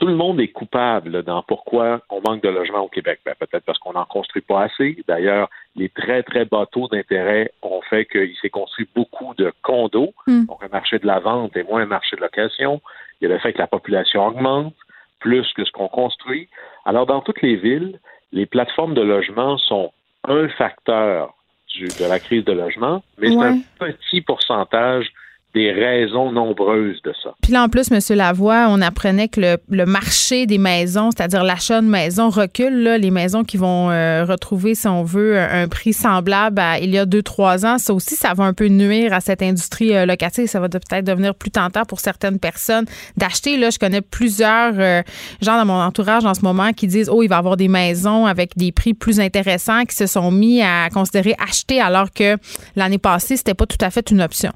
tout le monde est coupable dans pourquoi on manque de logements au Québec. Ben, peut-être parce qu'on n'en construit pas assez. D'ailleurs, les très, très bas taux d'intérêt ont fait qu'il s'est construit beaucoup de condos. Hmm. Donc, un marché de la vente et moins un marché de location. Il y a le fait que la population augmente plus que ce qu'on construit. Alors, dans toutes les villes, les plateformes de logement sont un facteur de la crise de logement, mais c'est un petit pourcentage des raisons nombreuses de ça. Puis là, en plus, M. Lavoie, on apprenait que le, marché des maisons, c'est-à-dire l'achat de maisons, recule. Là, les maisons qui vont euh, retrouver, si on veut, un prix semblable à il y a deux, trois ans, ça aussi, ça va un peu nuire à cette industrie euh, locative. Ça va peut-être devenir plus tentant pour certaines personnes d'acheter. Là, je connais plusieurs euh, gens dans mon entourage en ce moment qui disent, oh, il va y avoir des maisons avec des prix plus intéressants qui se sont mis à considérer acheter alors que l'année passée, c'était pas tout à fait une option.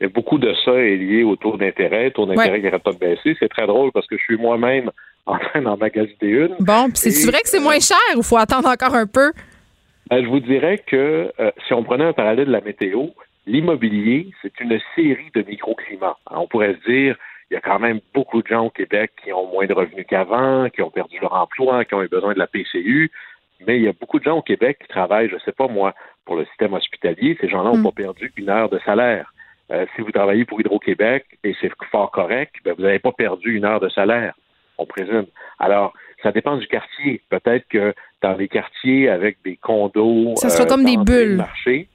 Et beaucoup de ça est lié au taux d'intérêt, taux d'intérêt qui n'arrête pas de baisser. C'est très drôle parce que je suis moi-même en train d'en magasiner une. Bon, puis c'est vrai que c'est moins cher ou faut attendre encore un peu? Ben, je vous dirais que euh, si on prenait un parallèle de la météo, l'immobilier, c'est une série de microclimats. on pourrait se dire, il y a quand même beaucoup de gens au Québec qui ont moins de revenus qu'avant, qui ont perdu leur emploi, qui ont eu besoin de la PCU, mais il y a beaucoup de gens au Québec qui travaillent, je ne sais pas moi, pour le système hospitalier. Ces gens-là n'ont mm. pas perdu une heure de salaire. Euh, si vous travaillez pour Hydro-Québec et c'est fort correct, ben, vous n'avez pas perdu une heure de salaire, on présume. Alors, ça dépend du quartier. Peut-être que dans des quartiers avec des condos, ça sera comme des bulles. Marché,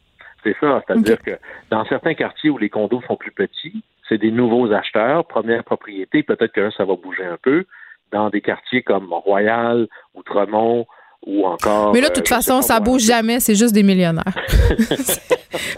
c'est ça. C'est-à-dire que dans certains quartiers où les condos sont plus petits, c'est des nouveaux acheteurs, première propriété. Peut-être que là, ça va bouger un peu. Dans des quartiers comme Royal, Outremont, ou encore. Mais là, de toute euh, façon, ça bouge jamais, c'est juste des millionnaires.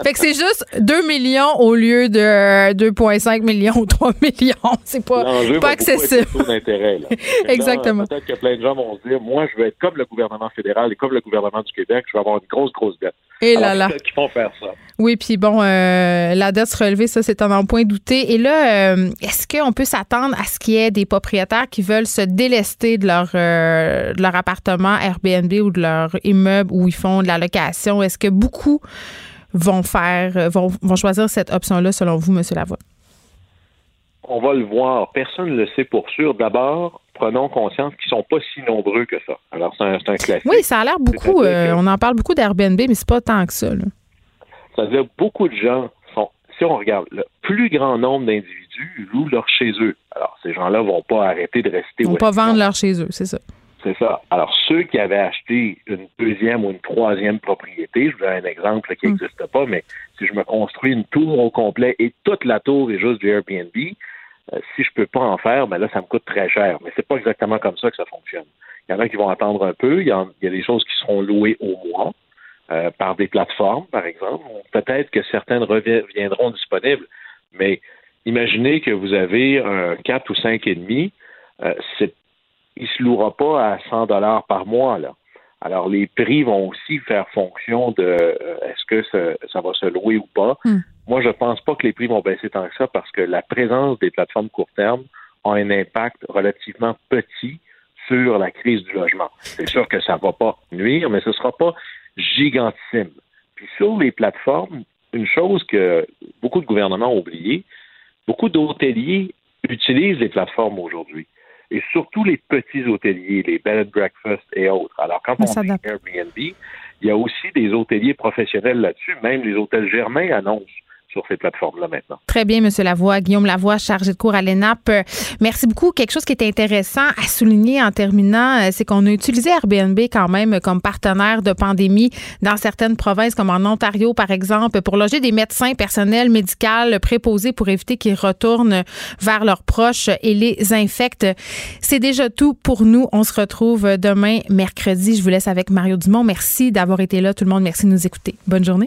fait que c'est juste 2 millions au lieu de 2,5 millions ou 3 millions. C'est pas, pas accessible. Exactement. Peut-être que plein de gens vont se dire moi, je veux être comme le gouvernement fédéral et comme le gouvernement du Québec, je vais avoir une grosse, grosse dette. Et là là. Qui vont faire ça. Oui, puis bon, euh, la dette se relever, ça, c'est un point douté. Et là, euh, est-ce qu'on peut s'attendre à ce qu'il y ait des propriétaires qui veulent se délester de leur, de leur appartement Airbnb? ou de leur immeuble où ils font de la location? Est-ce que beaucoup vont faire, euh, vont, vont choisir cette option-là selon vous, M. Lavoie? On va le voir. Personne ne le sait pour sûr. D'abord, prenons conscience qu'ils ne sont pas si nombreux que ça. Alors, c'est un, classique. Oui, ça a l'air beaucoup. Euh, on en parle beaucoup d'Airbnb, mais c'est pas tant que ça. Ça veut dire beaucoup de gens sont. Si on regarde, le plus grand nombre d'individus louent leur chez eux. Alors, ces gens-là ne vont pas arrêter de rester. Ils vont pas vendre leur chez eux, c'est ça. C'est ça. Alors, ceux qui avaient acheté une deuxième ou une troisième propriété, je vous donne un exemple qui n'existe hmm. pas, mais si je me construis une tour au complet et toute la tour est juste du Airbnb, si je peux pas en faire, ben là, ça me coûte très cher. Mais c'est pas exactement comme ça que ça fonctionne. Il y en a qui vont attendre un peu. Il y, a, des choses qui seront louées au mois euh, par des plateformes, par exemple. Peut-être que certaines reviendront disponibles, mais imaginez que vous avez un 4 ou 5 et demi. Euh, il se louera pas à 100 dollars par mois là. Alors les prix vont aussi faire fonction de euh, est-ce que ça, va se louer ou pas. Hmm. Moi je pense pas que les prix vont baisser tant que ça parce que la présence des plateformes court terme a un impact relativement petit sur la crise du logement. C'est sûr que ça va pas nuire, mais ce sera pas gigantissime. Puis sur les plateformes, une chose que beaucoup de gouvernements ont oublié, beaucoup d'hôteliers utilisent les plateformes aujourd'hui. Et surtout les petits hôteliers, les bed and breakfast et autres. Alors, quand on dit Airbnb, il y a aussi des hôteliers professionnels là-dessus. Même les hôtels Germain annoncent sur ces plateformes-là maintenant. Très bien, M. Lavoie. Guillaume Lavoie, chargé de cours à l'ENAP. Merci beaucoup. Quelque chose qui est intéressant à souligner en terminant, euh, c'est qu'on a utilisé Airbnb quand même comme partenaire de pandémie dans certaines provinces, comme en Ontario, par exemple, pour loger des médecins, personnels médicaux préposés pour éviter qu'ils retournent vers leurs proches et les infectent. C'est déjà tout pour nous. On se retrouve demain, mercredi. Je vous laisse avec Mario Dumont. Merci d'avoir été là, tout le monde. Merci de nous écouter. Bonne journée.